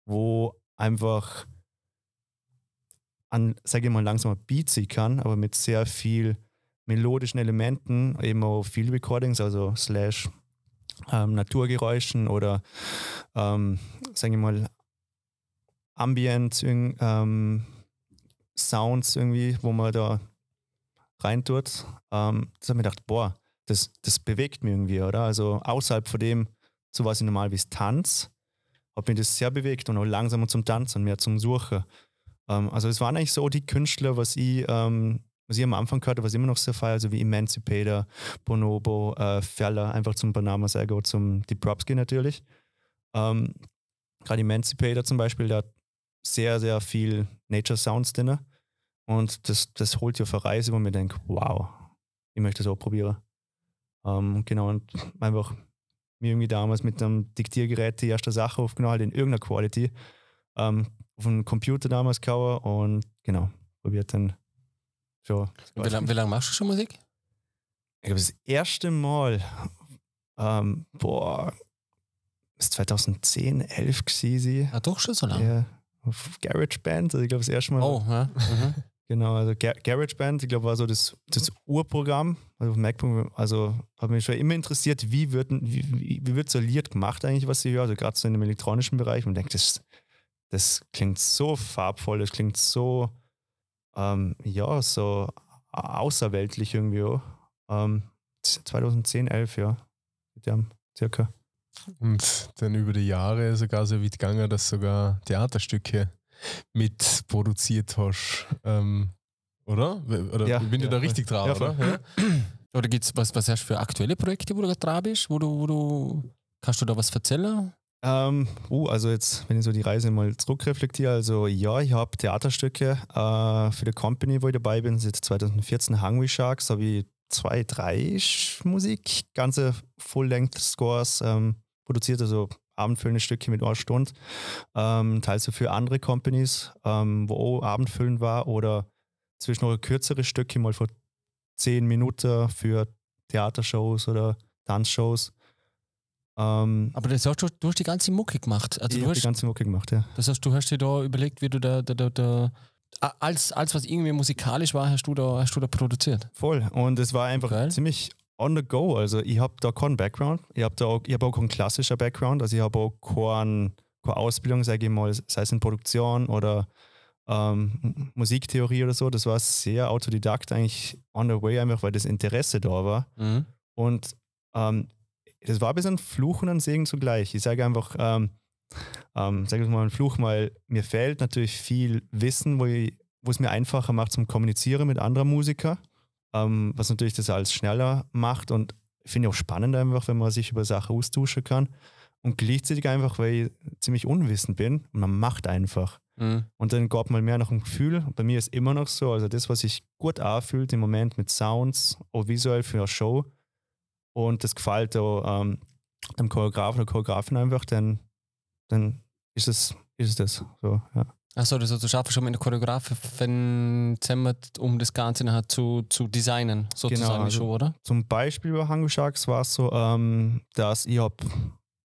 [SPEAKER 2] wo einfach an, sage ich mal, langsamer Beat sein kann, aber mit sehr viel melodischen Elementen, eben auch Field Recordings, also slash ähm, Naturgeräuschen oder ähm, sage ich mal Ambient ähm, Sounds irgendwie, wo man da reintut. Ähm, das habe ich mir gedacht, boah, das, das bewegt mich irgendwie, oder? Also außerhalb von dem, zu was ich normal wie Tanz, hat mich das sehr bewegt und auch langsamer zum Tanzen, mehr zum Suchen. Ähm, also es waren eigentlich so die Künstler, was ich, ähm, was ich am Anfang gehört habe, was ich immer noch sehr feier, also wie Emancipator, Bonobo, äh, Feller, einfach zum Banama Sago, zum Deep natürlich. Ähm, Gerade Emancipator zum Beispiel, der hat sehr, sehr viel Nature Sounds drin. Und das, das holt ja für Reise, wo man denkt, wow, ich möchte das auch probieren. Ähm, genau, und einfach mir irgendwie damals mit einem Diktiergerät die erste Sache aufgenommen, halt in irgendeiner Quality. Ähm, auf einem Computer damals gehauen und genau, probiert dann schon.
[SPEAKER 1] Wie lange lang machst du schon Musik?
[SPEAKER 2] Ich glaube, das erste Mal, ähm, boah, ist 2010, 11 gewesen.
[SPEAKER 1] Ah, doch schon so lange.
[SPEAKER 2] Ja, auf GarageBand, also ich glaube, das erste Mal.
[SPEAKER 1] Oh, ja. Mhm.
[SPEAKER 2] Genau, also Ga- GarageBand, ich glaube, war so das, das Urprogramm. Also auf MacBook, also hat mich schon immer interessiert, wie wird, wie, wie, wird so Lied gemacht eigentlich, was ich höre, also gerade so in dem elektronischen Bereich. Und denke, das, das klingt so farbvoll, das klingt so, ähm, ja, so außerweltlich irgendwie auch. Ähm, 2010, 11, ja, mit dem circa.
[SPEAKER 3] Und dann über die Jahre sogar so weit gegangen, dass du sogar Theaterstücke mit produziert hast. Ähm, oder? Oder
[SPEAKER 2] Ja,
[SPEAKER 3] bin ich
[SPEAKER 2] ja,
[SPEAKER 3] da richtig drauf,
[SPEAKER 2] Ja,
[SPEAKER 3] oder? Ja.
[SPEAKER 1] Oder gibt's was, was hast du für aktuelle Projekte, wo du gerade dran bist? Wo du, wo du, kannst du da was erzählen?
[SPEAKER 2] Ähm, uh, also jetzt, wenn ich so die Reise mal zurückreflektiere, also ja, ich habe Theaterstücke äh, für die Company, wo ich dabei bin, seit 2014 Hungry Sharks, habe ich zwei, drei Musik, ganze Full-Length-Scores ähm, produziert, also abendfüllende Stücke mit einer Stunde, ähm, teils so für andere Companies, ähm, wo auch abendfüllend war oder zwischendurch kürzere Stücke, mal vor zehn Minuten für Theatershows oder Tanzshows. Ähm,
[SPEAKER 1] Aber das heißt, du, du hast die ganze Mucke gemacht. Also
[SPEAKER 2] ich
[SPEAKER 1] du
[SPEAKER 2] habe die
[SPEAKER 1] hast,
[SPEAKER 2] ganze Mucke gemacht, ja.
[SPEAKER 1] das heißt, du hast dir da überlegt, wie du da, da, da, da als, als was irgendwie musikalisch war, hast du da, hast du da produziert.
[SPEAKER 2] Voll. Und es war einfach
[SPEAKER 1] Geil.
[SPEAKER 2] ziemlich on the go. Also ich habe da keinen Background. Ich habe da auch, ich hab auch keinen klassischen Background. Also ich habe auch keinen, keine Ausbildung, sage ich mal, sei es in Produktion oder ähm, Musiktheorie oder so. Das war sehr autodidakt eigentlich on the way, einfach weil das Interesse da war.
[SPEAKER 1] Mhm.
[SPEAKER 2] Und ähm, das war ein bisschen ein Fluch und ein Segen zugleich. Ich sage einfach, ähm, ähm, sage ich mal ein Fluch, weil mir fehlt natürlich viel Wissen, wo, ich, wo es mir einfacher macht zum Kommunizieren mit anderen Musikern, ähm, was natürlich das alles schneller macht und finde ich auch spannend einfach, wenn man sich über Sachen austauschen kann. Und gleichzeitig einfach, weil ich ziemlich unwissend bin und man macht einfach.
[SPEAKER 1] Mhm.
[SPEAKER 2] Und dann gab mal mehr nach dem Gefühl. Bei mir ist immer noch so, also das, was sich gut anfühlt im Moment mit Sounds, auch visuell für eine Show. Und das gefällt auch ähm, dem Choreograf oder Choreografin einfach, dann, dann ist es, ist es das. So, ja.
[SPEAKER 1] Achso, also du schaffst schon mit einer Choreografin zusammen, um das Ganze nachher zu, zu designen, sozusagen
[SPEAKER 2] Genau, also-
[SPEAKER 1] schon, oder?
[SPEAKER 2] Zum Beispiel bei Hango Sharks war es so, ähm, dass ich habe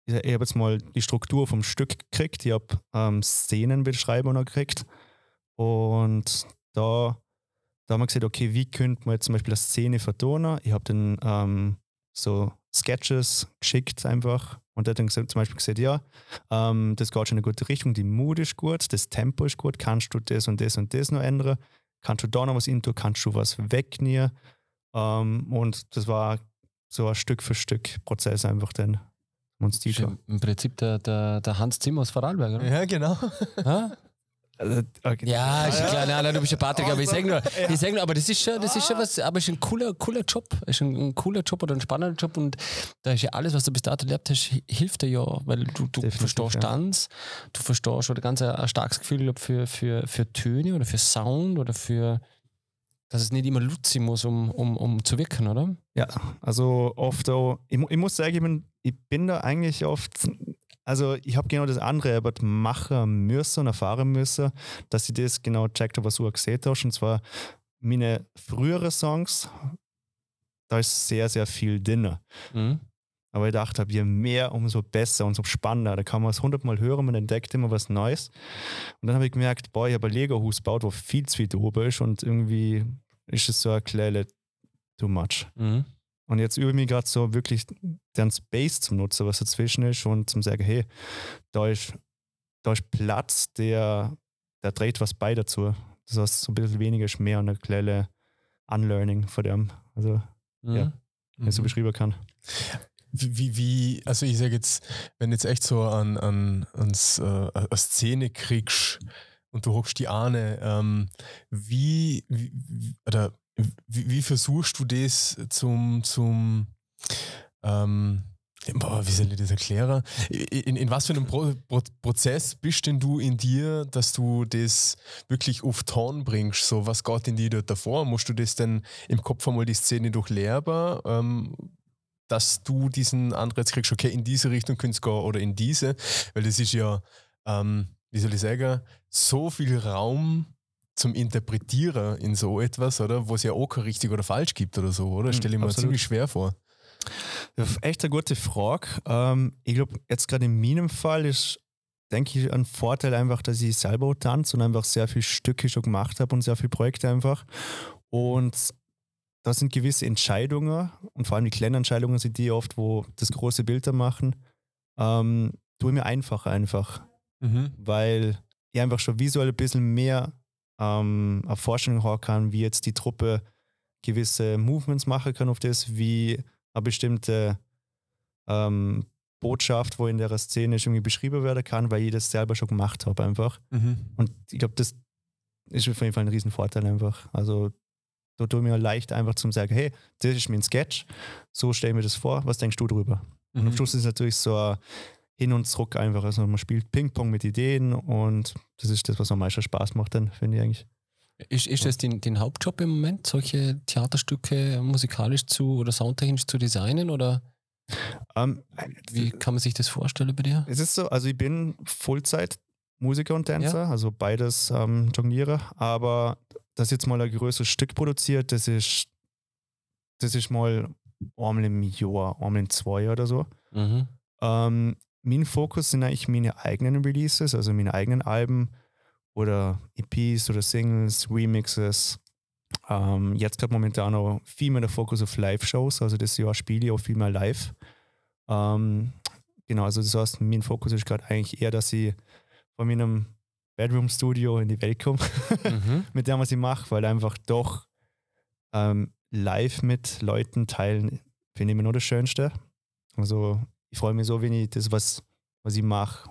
[SPEAKER 2] ich hab jetzt mal die Struktur vom Stück gekriegt, ich habe ähm, Szenenbeschreibungen gekriegt und da, da haben wir gesagt, okay, wie könnte man jetzt zum Beispiel eine Szene vertonen? Ich habe dann ähm, so Sketches geschickt einfach und der hat dann zum Beispiel gesagt, ja, ähm, das geht schon in eine gute Richtung, die Mut ist gut, das Tempo ist gut, kannst du das und das und das noch ändern? Kannst du da noch was intro, kannst du was wegnehmen? Ähm, und das war so ein Stück für Stück Prozess einfach dann.
[SPEAKER 1] Im Prinzip der, der, der Hans Zimmer aus Vorarlberg, oder?
[SPEAKER 3] Ja, genau.
[SPEAKER 1] Ja,
[SPEAKER 2] Also, okay.
[SPEAKER 1] ja ist klar, nein, nein, du bist ja Patrick, aber ich sag nur, ich sag nur, aber das ist schon, das ist schon was, aber es ist ein cooler, cooler Job, es ist ein, ein cooler Job oder ein spannender Job und da ist ja alles, was du bis dato erlebt hast, hi- hilft dir ja, weil du, du
[SPEAKER 2] Definitiv,
[SPEAKER 1] verstehst
[SPEAKER 2] ja.
[SPEAKER 1] Tanz, du verstehst oder ganz ein, ein starkes Gefühl glaub, für, für, für Töne oder für Sound oder für, dass es nicht immer Luzi muss, um, um, um zu wirken, oder?
[SPEAKER 2] Ja, also oft auch, ich, ich muss sagen, ich bin, ich bin da eigentlich oft, also ich habe genau das andere aber machen müssen und erfahren müssen, dass ich das genau checkt habe, was du gesehen hast. Und zwar meine früheren Songs, da ist sehr, sehr viel drin.
[SPEAKER 1] Mhm.
[SPEAKER 2] Aber ich dachte, je mehr, umso besser, umso spannender. Da kann man es hundertmal hören, man entdeckt immer was Neues. Und dann habe ich gemerkt, boah, ich habe ein Lego-Haus gebaut, wo viel zu weit oben ist und irgendwie ist es so ein kleines too much.
[SPEAKER 1] Mhm.
[SPEAKER 2] Und jetzt übe ich mich gerade so wirklich den Space zum Nutzen, was dazwischen ist und zum sagen, hey, da ist, da ist Platz, der, der trägt was bei dazu. Das heißt, so ein bisschen weniger ist mehr und ein kleines Unlearning von dem, also
[SPEAKER 1] Mhm.
[SPEAKER 2] Ja. wenn ich so
[SPEAKER 3] Mhm.
[SPEAKER 2] beschreiben kann.
[SPEAKER 3] Wie, wie, also ich sage jetzt, wenn du jetzt echt so an, an, ans, äh, eine Szene kriegst und du hockst die Ahne, ähm, wie, wie- oder wie, wie versuchst du das zum, zum ähm, boah, wie soll ich das erklären? In, in was für einem Pro, Pro, Prozess bist denn du in dir, dass du das wirklich auf Ton bringst? So, was geht in dir dort davor? Musst du das denn im Kopf einmal die Szene durchlernen? Ähm, dass du diesen Anreiz kriegst, okay, in diese Richtung könntest du gehen oder in diese, weil das ist ja, ähm, wie soll ich sagen, so viel Raum zum Interpretieren in so etwas, oder? Wo es ja auch kein richtig oder falsch gibt oder so, oder? Stelle ich mir
[SPEAKER 2] absolut.
[SPEAKER 3] ziemlich schwer vor.
[SPEAKER 2] Echt eine gute Frage. Ähm, ich glaube, jetzt gerade in meinem Fall ist, denke ich, ein Vorteil einfach, dass ich selber auch tanze und einfach sehr viele Stücke schon gemacht habe und sehr viele Projekte einfach. Und da sind gewisse Entscheidungen und vor allem die kleinen Entscheidungen sind die oft, wo das große Bild da machen, ähm, tue mir einfach einfach,
[SPEAKER 3] Mhm.
[SPEAKER 2] weil ich einfach schon visuell ein bisschen mehr ähm, eine Vorstellung haben kann, wie jetzt die Truppe gewisse Movements machen kann auf das, wie eine bestimmte ähm, Botschaft, wo in der Szene irgendwie beschrieben werden kann, weil ich das selber schon gemacht habe einfach.
[SPEAKER 3] Mhm.
[SPEAKER 2] Und ich glaube, das ist auf jeden Fall ein Riesenvorteil einfach. Also da tue ich mir leicht einfach zum sagen, hey, das ist mein Sketch, so stell mir das vor, was denkst du drüber? Und am
[SPEAKER 3] Mhm.
[SPEAKER 2] Schluss ist es natürlich so ein Hin und Zurück einfach. Also man spielt Ping-Pong mit Ideen und das ist das, was am meisten Spaß macht, dann finde ich eigentlich.
[SPEAKER 1] Ist, ist das dein, dein Hauptjob im Moment, solche Theaterstücke musikalisch zu oder soundtechnisch zu designen? Oder
[SPEAKER 2] Ähm,
[SPEAKER 1] wie kann man sich das vorstellen bei dir?
[SPEAKER 2] Es ist so, also ich bin Vollzeit Musiker und Tänzer, also beides ähm, jongliere, aber das jetzt mal ein größeres Stück produziert, das ist, das ist mal einmal im Jahr, einmal in zwei oder so.
[SPEAKER 1] Mhm.
[SPEAKER 2] Ähm, mein Fokus sind eigentlich meine eigenen Releases, also meine eigenen Alben oder EPs oder Singles, Remixes. Ähm, jetzt gerade momentan auch viel mehr der Fokus auf Live-Shows, also das Jahr spiele ich auch viel mehr live. Ähm, genau, also das heißt, mein Fokus ist gerade eigentlich eher, dass ich von meinem Bedroom Studio in die Welt komme,
[SPEAKER 1] Mhm.
[SPEAKER 2] mit dem, was ich mache, weil einfach doch ähm, live mit Leuten teilen, finde ich immer nur das Schönste. Also ich freue mich so, wenn ich das, was, was ich mache,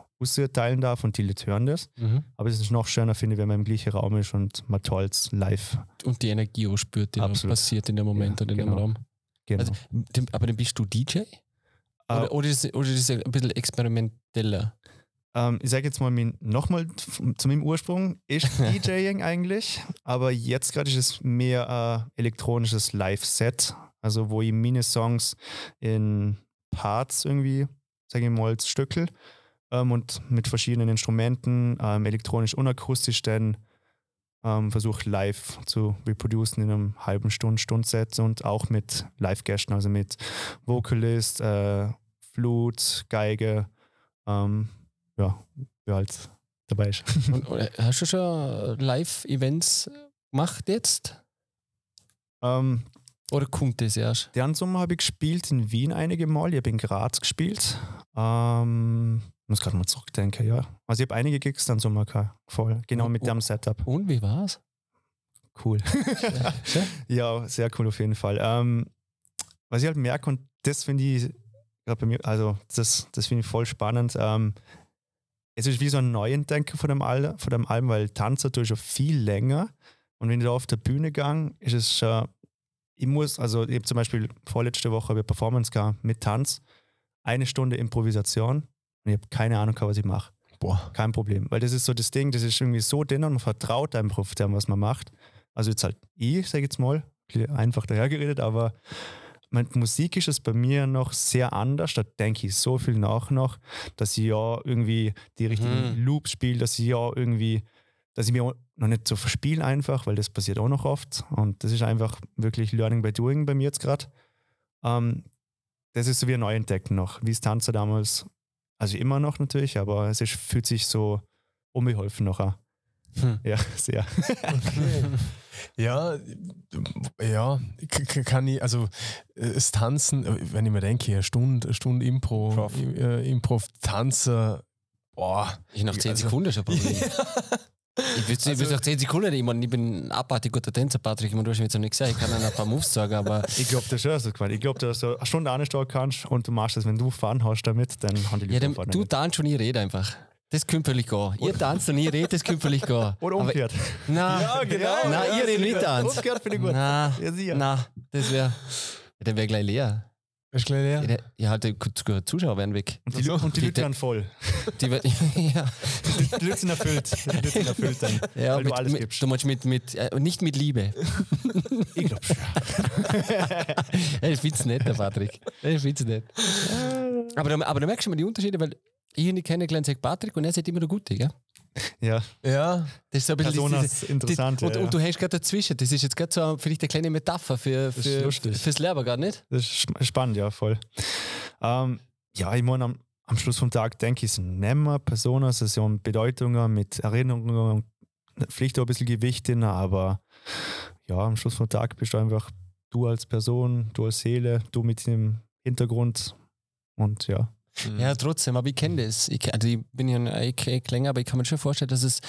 [SPEAKER 2] teilen darf und die Leute hören das.
[SPEAKER 1] Mhm.
[SPEAKER 2] Aber es ist noch schöner, finde ich, wenn man im gleichen Raum ist und man tolls live.
[SPEAKER 1] Und die Energie auch spürt, die passiert in dem Moment
[SPEAKER 2] Ja,
[SPEAKER 1] oder in dem
[SPEAKER 2] genau.
[SPEAKER 1] Raum.
[SPEAKER 2] Genau.
[SPEAKER 1] Also, dem, aber dann bist du DJ?
[SPEAKER 2] Äh,
[SPEAKER 1] Oder, oder, ist, oder ist es ein bisschen experimenteller?
[SPEAKER 2] Ähm, ich sage jetzt mal nochmal zu meinem Ursprung, ist DJing eigentlich, aber jetzt gerade ist es mehr ein elektronisches Live-Set, also wo ich meine Songs in Parts irgendwie, sage ich mal, stückel ähm, und mit verschiedenen Instrumenten, ähm, elektronisch und akustisch dann ähm, versuche live zu reproducen in einem halben Stunde, Stundset und auch mit Live-Gästen, also mit Vocalist, äh, Flut, Geige, ähm, ja, wer halt dabei ist.
[SPEAKER 1] Und, oder, hast du schon Live-Events gemacht jetzt?
[SPEAKER 2] ähm,
[SPEAKER 1] Oder kommt das erst?
[SPEAKER 2] den Sommer habe ich gespielt in Wien einige Mal, ich habe in Graz gespielt. Ähm, muss gerade mal zurückdenken, ja. Also ich habe einige Gigs dann Sommer gehabt, voll, genau
[SPEAKER 1] Und-
[SPEAKER 2] mit dem Setup.
[SPEAKER 1] Und wie war's?
[SPEAKER 2] Cool. Ja, sehr cool auf jeden Fall. Ähm, was ich halt merke, und das finde ich gerade bei mir, also das, das finde ich voll spannend. Ähm, es ist wie so ein Neuentdecken von dem, Al von dem Album, weil Tanzer tue ich schon viel länger. Und wenn ich da auf der Bühne gang, ist es schon, ich muss, also ich habe zum Beispiel vorletzte Woche eine Performance gehabt mit Tanz, eine Stunde Improvisation und ich habe keine Ahnung, was ich mache.
[SPEAKER 3] Boah.
[SPEAKER 2] Kein Problem. Weil das ist so das Ding, das ist irgendwie so drin und man vertraut einfach auf dem, was man macht. Also jetzt halt ich, sage jetzt mal, einfach dahergeredet, aber mit Musik ist es bei mir noch sehr anders. Da denke ich so viel nach noch, dass ich ja irgendwie die richtigen
[SPEAKER 1] Mhm.
[SPEAKER 2] Loops spiele, dass ich ja irgendwie, dass ich mir noch nicht so verspiele einfach, weil das passiert auch noch oft. Und das ist einfach wirklich Learning by Doing bei mir jetzt gerade. Ähm, das ist so wie ein Neuentdecken noch, wie es Tanzer damals, also immer noch natürlich, aber es ist, fühlt sich so unbeholfen noch an.
[SPEAKER 1] Hm.
[SPEAKER 2] Ja, sehr.
[SPEAKER 3] Ja, ja, k- kann ich, also das Tanzen, wenn ich mir denke, eine Stunde, eine Stunde Impro,
[SPEAKER 2] Prof.
[SPEAKER 3] äh, Improv, Tanzer, boah.
[SPEAKER 1] Ich nach 10
[SPEAKER 3] Also-
[SPEAKER 1] Sekunden schon Problem. Ich würde
[SPEAKER 3] Also-
[SPEAKER 1] also, nach 10 Sekunden, ich, mein, ich bin ein abartig guter Tänzer, Patrick. Ich mein, du hast mir jetzt noch nicht gesagt, ich kann dann ein paar Moves sagen, aber
[SPEAKER 2] Ich glaube, das ist schon so gemeint. Ich glaube, dass du eine Stunde anstehen kannst und du machst das, wenn du Fun hast damit, dann haben die
[SPEAKER 1] ja,
[SPEAKER 2] Leute
[SPEAKER 1] dann,
[SPEAKER 2] vorne
[SPEAKER 1] du tanzt und ich rede einfach. Das könnte völlig gehen. Ihr tanzt und ich rede, das könnte völlig gehen.
[SPEAKER 2] Oder umgekehrt.
[SPEAKER 1] Nein,
[SPEAKER 2] Ja, genau.
[SPEAKER 1] Nein,
[SPEAKER 2] Ja,
[SPEAKER 1] ihr redet nicht tanzt.
[SPEAKER 2] Umgekehrt finde ich gut.
[SPEAKER 1] Nein,
[SPEAKER 2] Ja, sicher.
[SPEAKER 1] nein, das wäre. Der wäre gleich leer.
[SPEAKER 3] Ist gleich leer?
[SPEAKER 1] Ja, Ja, halt, die Zuschauer wären weg.
[SPEAKER 2] Und die,
[SPEAKER 3] so.
[SPEAKER 2] und die
[SPEAKER 1] Die-
[SPEAKER 2] Leute werden voll.
[SPEAKER 1] Die, ja,
[SPEAKER 2] Die Leute sind erfüllt. Die Leute sind erfüllt dann,
[SPEAKER 1] ja
[SPEAKER 2] weil
[SPEAKER 1] mit,
[SPEAKER 2] du alles
[SPEAKER 1] mit,
[SPEAKER 2] gibst.
[SPEAKER 1] du meinst mit, mit äh, nicht mit Liebe.
[SPEAKER 2] Ich glaube schon.
[SPEAKER 1] Ich finde es nicht, der Patrick. Ich finde es nicht. Aber, aber da merkst du mal die Unterschiede, weil ich ihn nicht kennengelernt sagt Patrick und er sagt immer der Gute, gell?
[SPEAKER 2] Ja,
[SPEAKER 3] Ja,
[SPEAKER 1] Das ist ein bisschen
[SPEAKER 2] Personas
[SPEAKER 1] diese-
[SPEAKER 2] interessant.
[SPEAKER 1] die, und,
[SPEAKER 2] ja,
[SPEAKER 1] und du hängst gerade dazwischen. Das ist jetzt gerade so vielleicht eine kleine Metapher für, für, fürs Lehrer, gar nicht?
[SPEAKER 2] Das ist sp- spannend, ja, voll. Ähm, ja, ich meine, am, am Schluss vom Tag denke ich, es sind nicht mehr Personen, es sind Bedeutungen mit Erinnerungen, vielleicht auch ein bisschen Gewicht drin, aber ja, am Schluss vom Tag bist du einfach du als Person, du als Seele, du mit dem Hintergrund und ja.
[SPEAKER 1] Ja, trotzdem, aber ich kenne das. Ich, also ich bin ja ein Eck länger, aber ich kann mir schon vorstellen, dass es,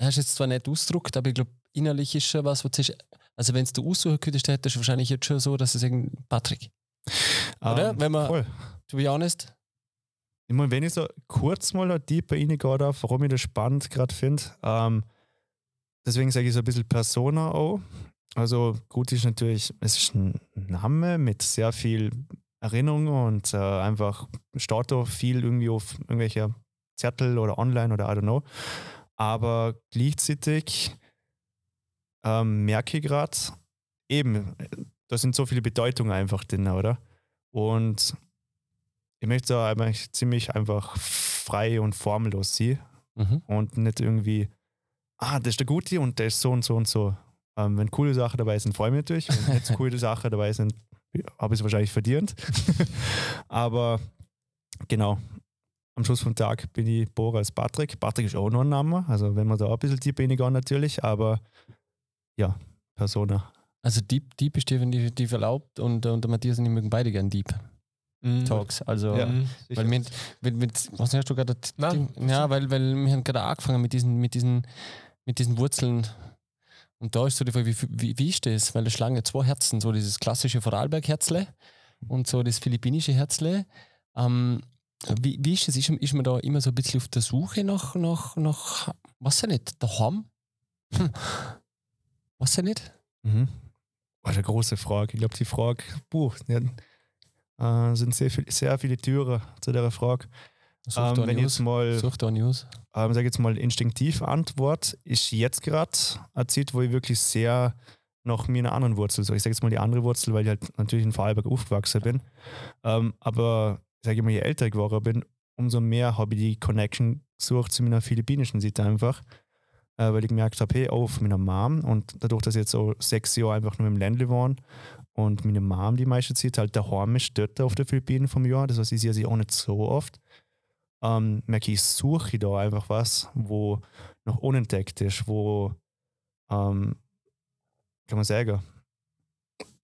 [SPEAKER 1] hast jetzt zwar nicht ausgedruckt, aber ich glaube, innerlich ist schon was, was ist, also wenn es du aussuchen könntest, hättest du wahrscheinlich jetzt schon so, dass es irgendwie Patrick, oder?
[SPEAKER 2] Ähm,
[SPEAKER 1] wenn man,
[SPEAKER 2] voll.
[SPEAKER 1] to be honest,
[SPEAKER 2] Ich meine, wenn ich so kurz mal da deeper reingehen darf, warum ich das spannend gerade finde, ähm, deswegen sage ich so ein bisschen Persona auch. Also gut ist natürlich, es ist ein Name mit sehr viel Erinnerungen und äh, einfach da viel irgendwie auf irgendwelche Zettel oder online oder I don't know. Aber gleichzeitig ähm, merke ich gerade, eben, da sind so viele Bedeutungen einfach drin, oder? Und ich möchte da eigentlich ziemlich einfach frei und formlos sein
[SPEAKER 1] mhm.
[SPEAKER 2] und nicht irgendwie, ah, das ist der Gute und der ist so und so und so. Ähm, wenn coole Sachen dabei sind, freue ich mich natürlich. Wenn so coole Sachen dabei sind, habe ich es wahrscheinlich verdient. Aber genau, am Schluss vom Tag bin ich Bohrer als Patrick. Patrick ist auch noch ein Name, also wenn man da auch ein bisschen tiefer reingehen natürlich, aber ja, Persona.
[SPEAKER 1] also Dieb, Dieb ist definitiv erlaubt und, und der Matthias und ich mögen beide gern Dieb.
[SPEAKER 3] Mhm.
[SPEAKER 1] Talks. Also,
[SPEAKER 2] Ja.
[SPEAKER 1] Weil mit, mit, mit, was hast du gerade? Ja, weil, weil wir haben gerade angefangen mit diesen, mit diesen, mit diesen Wurzeln. Und da ist so die Frage, wie, wie, wie ist das? Weil eine Schlange zwei Herzen, so dieses klassische Vorarlberg-Herzle und so das philippinische Herzle. Ähm, wie, wie ist das? Ist, ist man da immer so ein bisschen auf der Suche nach, nach, nach was ja nicht, daheim? Hm. Was ja nicht?
[SPEAKER 2] Mhm. Oh, eine große Frage. Ich glaube, die Frage, ja, äh, sind sehr, viel, sehr viele Türen zu der Frage.
[SPEAKER 1] Such
[SPEAKER 2] Ähm,
[SPEAKER 1] da
[SPEAKER 2] wenn ich
[SPEAKER 1] News.
[SPEAKER 2] jetzt mal,
[SPEAKER 1] Such da News.
[SPEAKER 2] ähm, sag jetzt mal instinktiv Antwort, ist jetzt gerade eine Zeit, wo ich wirklich sehr nach meiner anderen Wurzel, so ich sage jetzt mal die andere Wurzel, weil ich halt natürlich in Vorarlberg aufgewachsen bin. Ähm, aber sage ich mal, je älter ich geworden bin, umso mehr habe ich die Connection gesucht zu meiner philippinischen Seite einfach. Äh, weil ich gemerkt habe, hey, oh, von meiner Mom und dadurch, dass ich jetzt so sechs Jahre einfach nur im Ländle war und meine Mom die meiste Zeit halt daheim ist, dort auf den Philippinen vom Jahr, das heißt, ich sehe sie auch nicht so oft, ähm, merke ich, suche da einfach was, wo noch unentdeckt ist, wo, ähm, kann man sagen,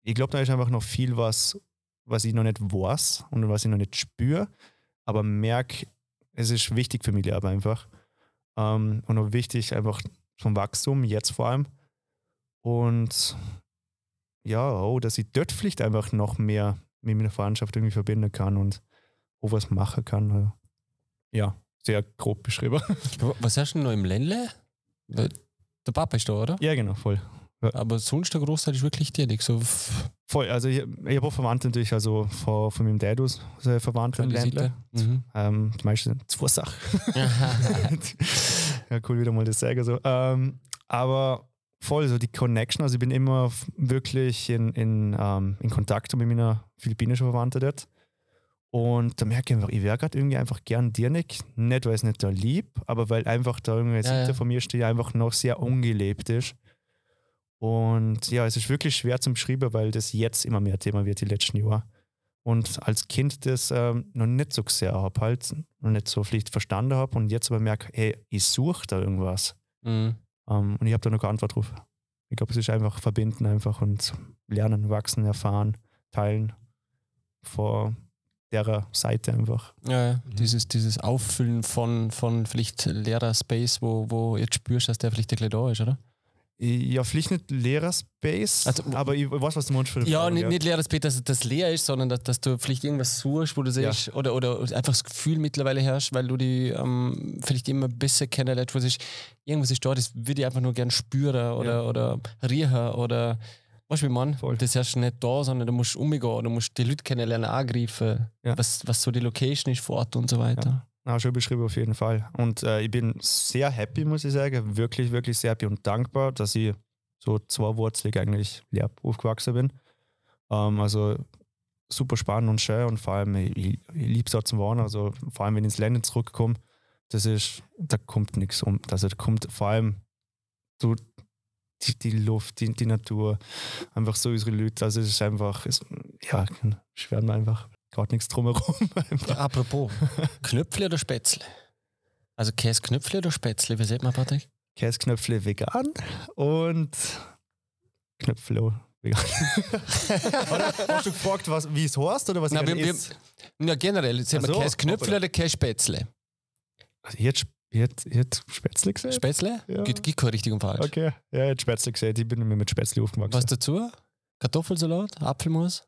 [SPEAKER 2] ich glaube, da ist einfach noch viel was, was ich noch nicht weiß und was ich noch nicht spüre, aber merke, es ist wichtig für mich Leben einfach. Ähm, und auch wichtig einfach vom Wachstum, jetzt vor allem. Und ja, oh, dass ich dort vielleicht einfach noch mehr mit meiner Freundschaft irgendwie verbinden kann und auch was machen kann. Also, Ja, sehr grob beschrieben.
[SPEAKER 1] Was hast du denn noch im Ländle? Der Papa ist da, oder?
[SPEAKER 2] ja, genau, voll.
[SPEAKER 1] Aber sonst der Großteil ist wirklich tätig. So
[SPEAKER 2] Voll, also ich, ich habe auch Verwandte natürlich, also von, von meinem Dad aus, sehr Verwandte im Ländle.
[SPEAKER 1] Mhm.
[SPEAKER 2] Ähm, die meisten sind zwei Sachen. ja, cool, wieder mal das sagen. So. Ähm, aber voll, so die Connection, also ich bin immer wirklich in, in, ähm, in Kontakt mit meiner philippinischen Verwandte dort. Und da merke ich einfach, ich wäre gerade irgendwie einfach gern dirnig. Nicht, weil es nicht da lieb, aber weil einfach da irgendwie
[SPEAKER 1] Ja,
[SPEAKER 2] Seite
[SPEAKER 1] ja.
[SPEAKER 2] von mir steht, einfach noch sehr ungelebt ist. Und ja, es ist wirklich schwer zum Beschreiben, weil das jetzt immer mehr Thema wird die letzten Jahre. Und als Kind das ähm, noch nicht so sehr habe, halt, noch nicht so vielleicht verstanden habe und jetzt aber merke, hey, ich suche da irgendwas.
[SPEAKER 1] Mhm.
[SPEAKER 2] Ähm, und ich habe da noch keine Antwort drauf. Ich glaube, es ist einfach verbinden einfach und lernen, wachsen, erfahren, teilen vor derer Seite einfach.
[SPEAKER 1] Ja, ja.
[SPEAKER 3] Mhm.
[SPEAKER 1] Dieses, dieses Auffüllen von, von vielleicht leerer Space, wo, wo jetzt spürst, dass der vielleicht ein bisschen da ist, oder?
[SPEAKER 2] Ja, vielleicht nicht Lehrerspace,
[SPEAKER 1] Also-
[SPEAKER 2] aber ich weiß, was du meinst.
[SPEAKER 1] Ja,
[SPEAKER 2] Frage,
[SPEAKER 1] nicht, nicht leerer Space, dass das leer ist, sondern dass, dass du vielleicht irgendwas suchst, wo du
[SPEAKER 2] Ja.
[SPEAKER 1] siehst, oder, oder einfach das Gefühl mittlerweile herrscht, weil du die ähm, vielleicht immer besser kennenlernst, wo sich irgendwas ist da, das würde ich einfach nur gern spüren oder,
[SPEAKER 2] Ja.
[SPEAKER 1] oder riechen oder weißt du, wie man?
[SPEAKER 2] Voll.
[SPEAKER 1] Das ist nicht da, sondern du musst umgehen, du musst die Leute kennenlernen, angreifen,
[SPEAKER 2] Ja.
[SPEAKER 1] was, was so die Location ist vor Ort und so weiter.
[SPEAKER 2] Ja, schon beschrieben auf jeden Fall. Und äh, ich bin sehr happy, muss ich sagen. Wirklich, wirklich sehr happy und dankbar, dass ich so zweiwurzelig eigentlich leer aufgewachsen bin. Ähm, also super spannend und schön und vor allem, ich, ich liebe es da zum Wohnen. Also vor allem, wenn ich ins Land zurückkomme, das ist, da kommt nichts um. Also da kommt vor allem so die, die Luft, die, die Natur, einfach so unsere Leute. Also es ist einfach, es, ja, schwer mir einfach gerade nichts drumherum. einfach.
[SPEAKER 1] Apropos, Knöpfle oder Spätzle? Also Käse Knöpfle oder Spätzle, wie sieht man, Patrick?
[SPEAKER 2] Käseknöpfle vegan und Knöpfle vegan. hast du gefragt, was, wie es heißt oder was
[SPEAKER 1] Na,
[SPEAKER 2] ich
[SPEAKER 1] wir-
[SPEAKER 2] gerne
[SPEAKER 1] wir-? Ja, generell, sieht man
[SPEAKER 2] so,
[SPEAKER 1] Käse Knöpfle
[SPEAKER 2] hoppala.
[SPEAKER 1] oder Käse Spätzle?
[SPEAKER 2] Also ich ich hätte, Spätzle gesehen.
[SPEAKER 1] Spätzle?
[SPEAKER 2] Ja.
[SPEAKER 1] Gibt, gibt kein richtig und falsch.
[SPEAKER 2] Okay, ja, hätte Spätzle gesehen. Ich bin immer mit Spätzle aufgewachsen.
[SPEAKER 1] Was dazu? Kartoffelsalat, Apfelmus,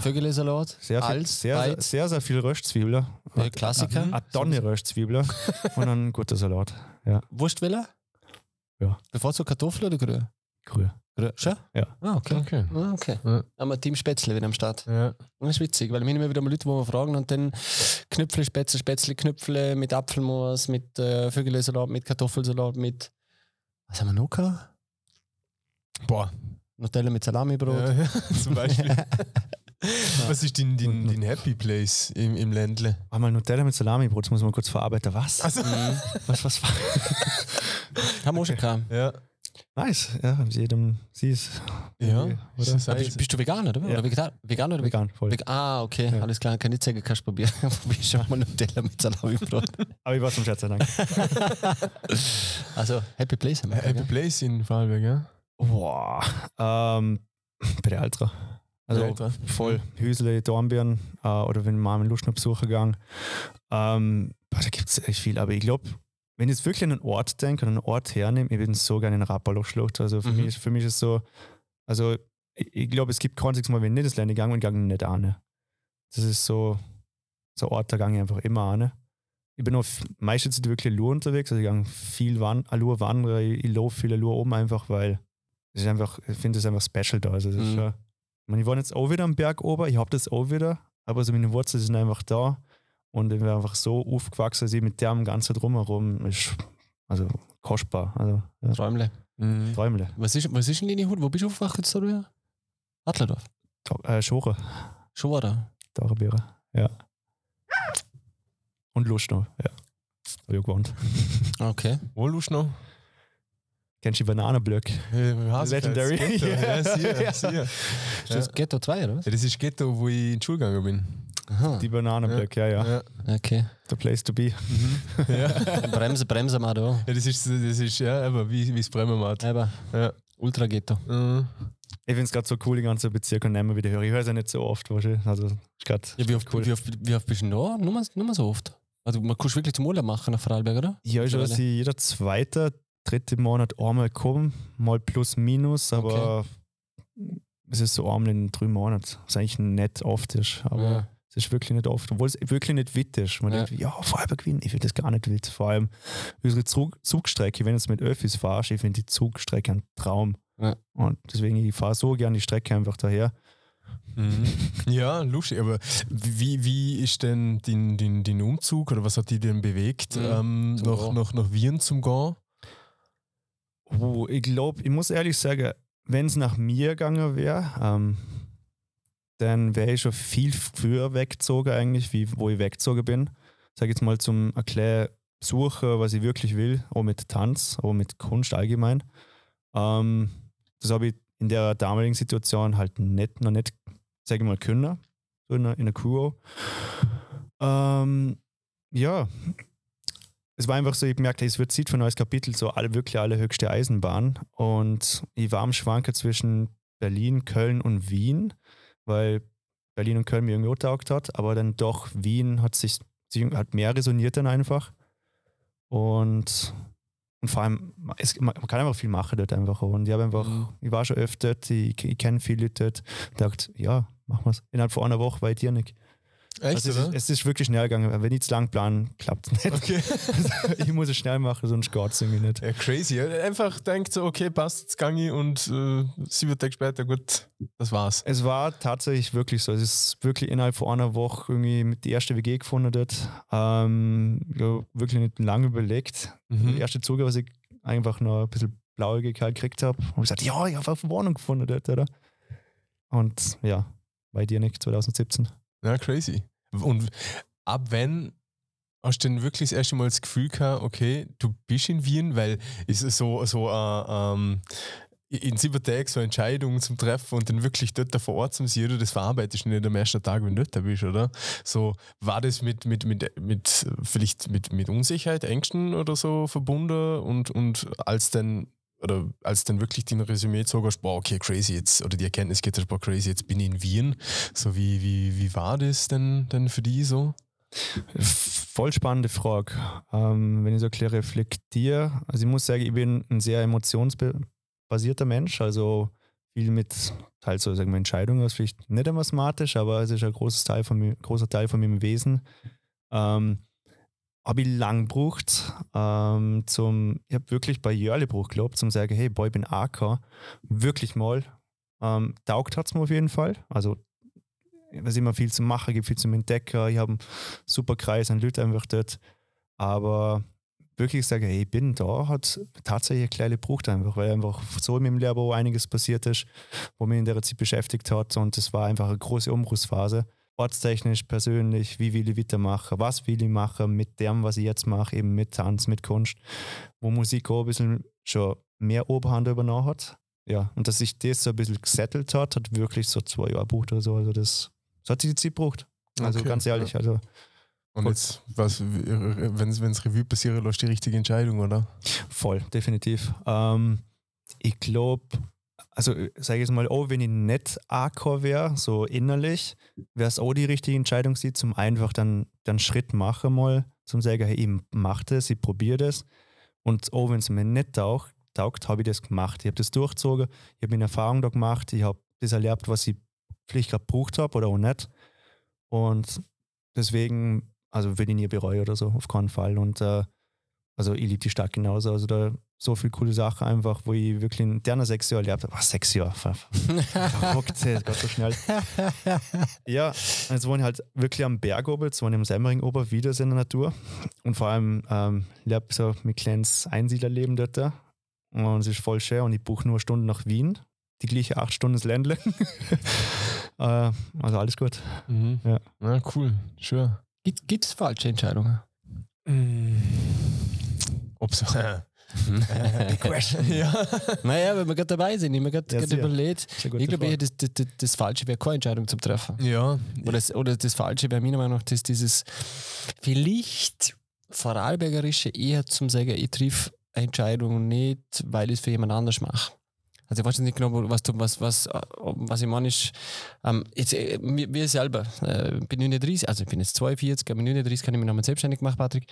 [SPEAKER 1] Vögelesalat,
[SPEAKER 2] Sehr, viel, sehr, sehr, sehr, sehr viel Röstzwiebeln.
[SPEAKER 1] Ja, Klassiker.
[SPEAKER 2] Eine Tonne Röstzwiebeln und ein guter Salat.
[SPEAKER 1] Wurstwelle?
[SPEAKER 2] Ja.
[SPEAKER 1] Bevorzugt Kartoffel oder Grün?
[SPEAKER 2] Grün.
[SPEAKER 1] Schon?
[SPEAKER 2] Ja.
[SPEAKER 1] Ah, okay.
[SPEAKER 3] Okay.
[SPEAKER 1] Ah, okay.
[SPEAKER 3] Ja.
[SPEAKER 1] Haben wir Team Spätzle wieder am Start.
[SPEAKER 3] Ja.
[SPEAKER 1] Das ist witzig, weil wir haben immer wieder mal Leute, die wir fragen und dann Knöpfle, Spätzle, Spätzle, Knöpfle mit Apfelmus, mit äh, Vögelesalat, mit Kartoffelsalat, mit. Was haben wir noch gehabt?
[SPEAKER 3] Boah.
[SPEAKER 1] Nutella mit Salamibrot.
[SPEAKER 3] Ja, ja, zum Beispiel. Was ist dein, dein, dein Happy Place im, im Ländle?
[SPEAKER 2] Einmal Nutella mit Salami-Brot, das muss man kurz verarbeiten. Was?
[SPEAKER 3] Also.
[SPEAKER 2] Was, was war?
[SPEAKER 1] Haben wir auch schon gehabt.
[SPEAKER 3] ja.
[SPEAKER 2] Nice, ja, jedem sie ist.
[SPEAKER 3] Ja.
[SPEAKER 2] Oder?
[SPEAKER 3] Ist
[SPEAKER 1] Bist, bist du Veganer, oder?
[SPEAKER 2] Ja.
[SPEAKER 1] oder Vegetar Veganer oder Vegan?
[SPEAKER 2] Vegan, voll.
[SPEAKER 1] Vegan. Ah, okay,
[SPEAKER 2] Ja.
[SPEAKER 1] alles klar. Kann ich sagen, kannst du probieren. Probier schon mal Nutella mit Salamibrot.
[SPEAKER 2] Aber ich war zum Scherz, Dank.
[SPEAKER 1] also, Happy Place haben wir.
[SPEAKER 3] Happy
[SPEAKER 1] gell?
[SPEAKER 3] Place in Vorarlberg, ja?
[SPEAKER 2] Boah. Ähm, bei der Ultra. Also
[SPEAKER 3] klar.
[SPEAKER 2] voll Hüsle, Dornbirn äh, oder wenn Mama in Lust noch besuchen gegangen. Ähm, boah, da gibt es echt viel. Aber ich glaube, wenn ich jetzt wirklich an einen Ort denke, an einen Ort hernehme, ich würde so gerne in Rappaloch-Schlucht. Also für,
[SPEAKER 1] Mhm.
[SPEAKER 2] mich, ist- für mich ist es so, also ich, ich glaube, es gibt kein einziges Mal, wenn ich nicht das Land gegangen bin, gegangen nicht an. Das ist so, so ein Ort, da gehe ich einfach immer an. Ich bin auch meistens wirklich Lur unterwegs, also ich gehe viel Wan Lur wandern, ich, ich laufe viel Lur oben einfach, weil es ist einfach, ich finde es einfach special da. Also das ist
[SPEAKER 1] Mhm.
[SPEAKER 2] schon, ich, meine, ich war jetzt auch wieder am Berg oben, ich habe das auch wieder, aber so meine Wurzeln sind einfach da und ich bin einfach so aufgewachsen, dass ich mit dem ganzen drumherum ist, also kostbar, also ja,
[SPEAKER 1] Träumle.
[SPEAKER 3] Mhm.
[SPEAKER 2] Träumle.
[SPEAKER 1] Was ist, was ist denn deine Hut? Wo bist du aufgewacht jetzt? Adlerdorf.
[SPEAKER 2] Äh, Schore,
[SPEAKER 1] Schon war da.
[SPEAKER 2] Taucherbeere, ja. Und Lust noch, ja. Habe ich gewohnt.
[SPEAKER 1] Okay.
[SPEAKER 3] Wo Lust noch?
[SPEAKER 2] Kennst du die Bananenblöcke?
[SPEAKER 3] Ja,
[SPEAKER 2] Legendary.
[SPEAKER 3] Ghetto. Ja, sicher,
[SPEAKER 2] Ja.
[SPEAKER 3] sicher.
[SPEAKER 1] Ist das Ghetto 2 oder was?
[SPEAKER 3] Ja, das ist Ghetto, wo ich in die Schule gegangen bin.
[SPEAKER 1] Aha.
[SPEAKER 2] Die Bananenblöcke, ja, ja.
[SPEAKER 3] Ja.
[SPEAKER 1] Okay.
[SPEAKER 2] The place to be.
[SPEAKER 3] ja.
[SPEAKER 1] Bremse, Bremse mal da.
[SPEAKER 3] ja, das ist, das ist ja, aber wie es Bremermatt.
[SPEAKER 1] Aber
[SPEAKER 3] Ja.
[SPEAKER 1] Ultra Ghetto.
[SPEAKER 3] Mhm.
[SPEAKER 2] Ich finde es gerade so cool, die ganze Bezirke und immer wieder höre. Ich höre es ja nicht so oft, du? Also, ist grad
[SPEAKER 1] Ja, wie oft,
[SPEAKER 2] cool.
[SPEAKER 1] wie oft, wie oft bist du da? Nur mal, nur mal so oft. Also man kannst wirklich zum Urlaub machen nach Vorarlberg, oder?
[SPEAKER 2] Ja, ich weiß, jeder zweite, dritte Monat einmal kommen, mal plus minus, aber es ist so einmal in drei Monaten, was eigentlich nicht oft ist. Aber
[SPEAKER 1] Ja.
[SPEAKER 2] Es ist wirklich nicht oft, obwohl es wirklich nicht witt ist. Man
[SPEAKER 1] Ja.
[SPEAKER 2] denkt, ja, Vorarlberg gewinnen, ich finde das gar nicht witt. Vor allem unsere Zug Zugstrecke, wenn du jetzt mit Öffis fahrst, ich finde die Zugstrecke ein Traum.
[SPEAKER 1] Ja.
[SPEAKER 2] Und deswegen, ich fahre so gerne die Strecke einfach daher.
[SPEAKER 3] Mhm. Ja, lustig. Aber wie, wie ist denn dein, dein, dein Umzug oder was hat dich denn bewegt,
[SPEAKER 1] Mhm.
[SPEAKER 3] ähm, nach, nach, nach Wien zum Gehen?
[SPEAKER 2] Oh, ich glaube, ich muss ehrlich sagen, wenn es nach mir gegangen wäre, ähm, dann wäre ich schon viel früher weggezogen eigentlich, wie wo ich weggezogen bin. Sag jetzt mal zum Erklären, suchen, was ich wirklich will, auch mit Tanz, auch mit Kunst allgemein. Ähm, das habe ich in der damaligen Situation halt nicht, noch nicht, sage ich mal, können, so in in der Crew. Ähm, ja, es war einfach so, ich merkte, es wird Zeit für ein neues Kapitel, so alle, wirklich alle höchste Eisenbahn. Und ich war am Schwanken zwischen Berlin, Köln und Wien, weil Berlin und Köln mir irgendwie getaugt hat, aber dann doch Wien hat sich, hat mehr resoniert dann einfach. Und, und vor allem, es, man kann einfach viel machen dort einfach. Und ich habe einfach,
[SPEAKER 1] Mhm.
[SPEAKER 2] ich war schon öfter ich, ich kenne viele Leute dort, dachte, ja, machen wir es. Innerhalb von einer Woche war ich dir nicht.
[SPEAKER 3] Echt,
[SPEAKER 2] Also es, ist, es ist wirklich schnell gegangen. Wenn ich zu lang plan, klappt es nicht.
[SPEAKER 3] Okay.
[SPEAKER 2] ich muss es schnell machen, sonst geht es irgendwie nicht.
[SPEAKER 3] Ja, crazy. Einfach denkt so, okay, passt, jetzt gang ich und äh, sieben Tage später, gut, das war's.
[SPEAKER 2] Es war tatsächlich wirklich so. Es ist wirklich innerhalb von einer Woche irgendwie mit die erste WG gefunden dort. Ähm, ja, wirklich nicht lange überlegt.
[SPEAKER 3] Mhm.
[SPEAKER 2] Der erste Zuge, was ich einfach noch ein bisschen blauäugig halt gekriegt habe. Und ich gesagt, ja, ich habe eine Wohnung gefunden dort, oder? Und ja, bei dir nicht, 2017.
[SPEAKER 3] Ja, crazy. Und ab wenn hast du denn wirklich das erste Mal das Gefühl gehabt, okay, du bist in Wien, weil ist es so, so äh, ähm, in sieben Tagen so eine Entscheidung zum Treffen und dann wirklich dort vor Ort zum Sehen, das verarbeitest du nicht am ersten Tag, wenn du dort bist, oder? So, war das mit, mit, mit, mit vielleicht mit, mit Unsicherheit, Ängsten oder so verbunden und, und als dann oder als dann wirklich dein Resümee zog hast, boah, okay, crazy jetzt, oder die Erkenntnis geht, boah, crazy, jetzt bin ich in Wien. So, wie, wie, wie war das denn, denn für die so?
[SPEAKER 2] Voll spannende Frage. Ähm, wenn ich so bisschen reflektiere, also ich muss sagen, ich bin ein sehr emotionsbasierter Mensch, also viel mit teils so sagen wir Entscheidungen, was vielleicht nicht immer smart ist, aber es ist ein großes Teil von mir, großer Teil von meinem Wesen. Ähm, habe ich lang gebraucht, ähm, zum, ich habe wirklich bei Jörle gebraucht, glaube zum sagen, hey, boy, ich bin AK, wirklich mal. Ähm, taugt hat es mir auf jeden Fall. Also was immer viel zu machen gibt, viel zum Entdecken. Ich habe einen super Kreis an Leuten einfach dort. Aber wirklich sagen, hey, ich bin da, hat tatsächlich eine kleine Brucht einfach, weil einfach so in meinem auch einiges passiert ist, wo mich in der Zeit beschäftigt hat. Und das war einfach eine große Umbruchsphase. Ortstechnisch, persönlich, wie will ich weitermachen, was will ich machen mit dem, was ich jetzt mache, eben mit Tanz, mit Kunst, wo Musik auch ein bisschen schon mehr Oberhand übernommen hat. Ja, und dass sich das so ein bisschen gesettelt hat, hat wirklich so zwei Jahre gebraucht oder so. Also das, das hat sich die Zeit gebraucht. Also
[SPEAKER 3] Okay,
[SPEAKER 2] ganz ehrlich, also
[SPEAKER 3] Und jetzt, was, wenn es Revue passiert, lässt die richtige Entscheidung, oder?
[SPEAKER 2] voll, definitiv. Ähm, ich glaube, also sage ich jetzt mal, oh, wenn ich nicht Akor wäre, so innerlich, wäre es auch die richtige Entscheidung, sie zum einfach dann, dann Schritt machen mal, zum sagen, hey, ich mache das, ich probiere das. Und oh, wenn es mir nicht taugt, taugt habe ich das gemacht. Ich habe das durchgezogen, ich habe eine Erfahrung da gemacht, ich habe das erlebt, was ich vielleicht gerade gebraucht habe oder auch nicht. Und deswegen, also würde ich nie bereuen oder so, auf keinen Fall. Und äh, also ich liebe die Stadt genauso. Also da so viele coole Sachen einfach, wo ich wirklich in der sechs Jahre erlebt habe. Was, sechs Jahre? Verrückt, das geht so schnell. ja, jetzt wohne ich halt wirklich am Berg oben, jetzt wohne ich am Semmering oben, wieder in der Natur. Und vor allem ähm, lebe so mit kleines Einsiedlerleben dort. Und es ist voll schön und ich buche nur Stunden nach Wien. Die gleiche acht Stunden ins Ländle. äh, also alles gut.
[SPEAKER 3] Mhm. Ja. ja, cool. Schön.
[SPEAKER 1] Gibt es falsche Entscheidungen?
[SPEAKER 3] Mm. Ob so.
[SPEAKER 1] Big question. ja. Naja, wenn wir gerade dabei sind, ich mir gerade ja, überlegt, ich glaube das, das, das, Falsche wäre keine Entscheidung zum Treffen.
[SPEAKER 3] Ja.
[SPEAKER 1] Oder das, oder das Falsche wäre meiner Meinung nach das, dieses vielleicht Vorarlbergerische eher zum sagen, ich triff Entscheidung nicht, weil ich es für jemand anders mache. Also ich weiß nicht genau, was, was, was, was ich meine ähm, jetzt, äh, wir selber, äh, bin 39, also ich bin jetzt 42, aber 39 kann ich mich nochmal selbstständig machen, Patrick.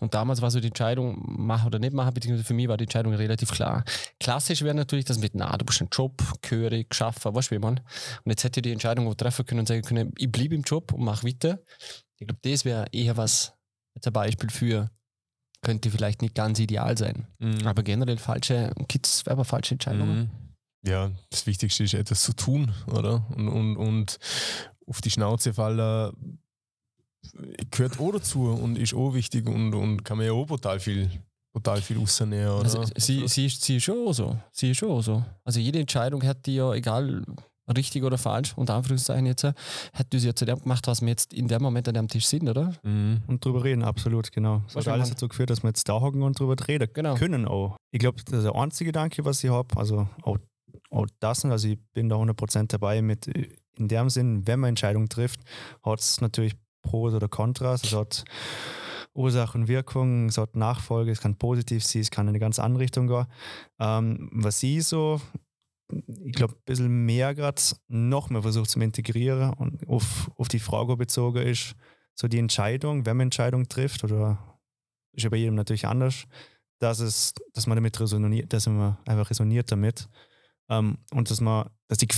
[SPEAKER 1] Und damals war so die Entscheidung, machen oder nicht machen, beziehungsweise für mich war die Entscheidung relativ klar. Klassisch wäre natürlich, dass mit, na, du bist einen Job, gehörig, geschaffen, weißt du, wie man. Und jetzt hätte ich die Entscheidung treffen können und sagen können, ich bleibe im Job und mache weiter. Ich glaube, das wäre eher was, jetzt ein Beispiel für, könnte vielleicht nicht ganz ideal sein. Mhm. Aber generell falsche Kids, aber falsche Entscheidungen. Mhm.
[SPEAKER 3] Ja, das Wichtigste ist etwas zu tun, oder? Und, und, und auf die Schnauze fallen gehört auch dazu und ist auch wichtig und, und kann man ja auch brutal viel, brutal viel rausnehmen. Oder?
[SPEAKER 1] Also, sie, sie, ist, sie ist schon so. Sie ist schon so. Also jede Entscheidung hat die ja, egal richtig oder falsch, unter Anführungszeichen jetzt, hat du sie ja zu dem gemacht, was wir jetzt in dem Moment an dem Tisch sind, oder?
[SPEAKER 2] Mhm. Und drüber reden, absolut, genau. Das hat alles dazu geführt, dass wir jetzt da hocken und drüber reden genau. können auch. Ich glaube, das ist der einzige Gedanke, was ich habe, also auch, auch das, also ich bin da 100% dabei mit, in dem Sinn, wenn man Entscheidungen trifft, hat es natürlich Pros oder Kontras, es hat Ursache und Wirkung, es hat Nachfolge, es kann positiv sein, es kann in eine ganz andere Richtung gehen. Ähm, was ich so ich glaube, ein bisschen mehr gerade noch mehr versucht zu integrieren und auf, auf die Frage bezogen ist, so die Entscheidung, wenn man Entscheidung trifft, oder ist ja bei jedem natürlich anders, dass, es, dass man damit resoniert, dass man einfach resoniert damit ähm, und dass man, dass die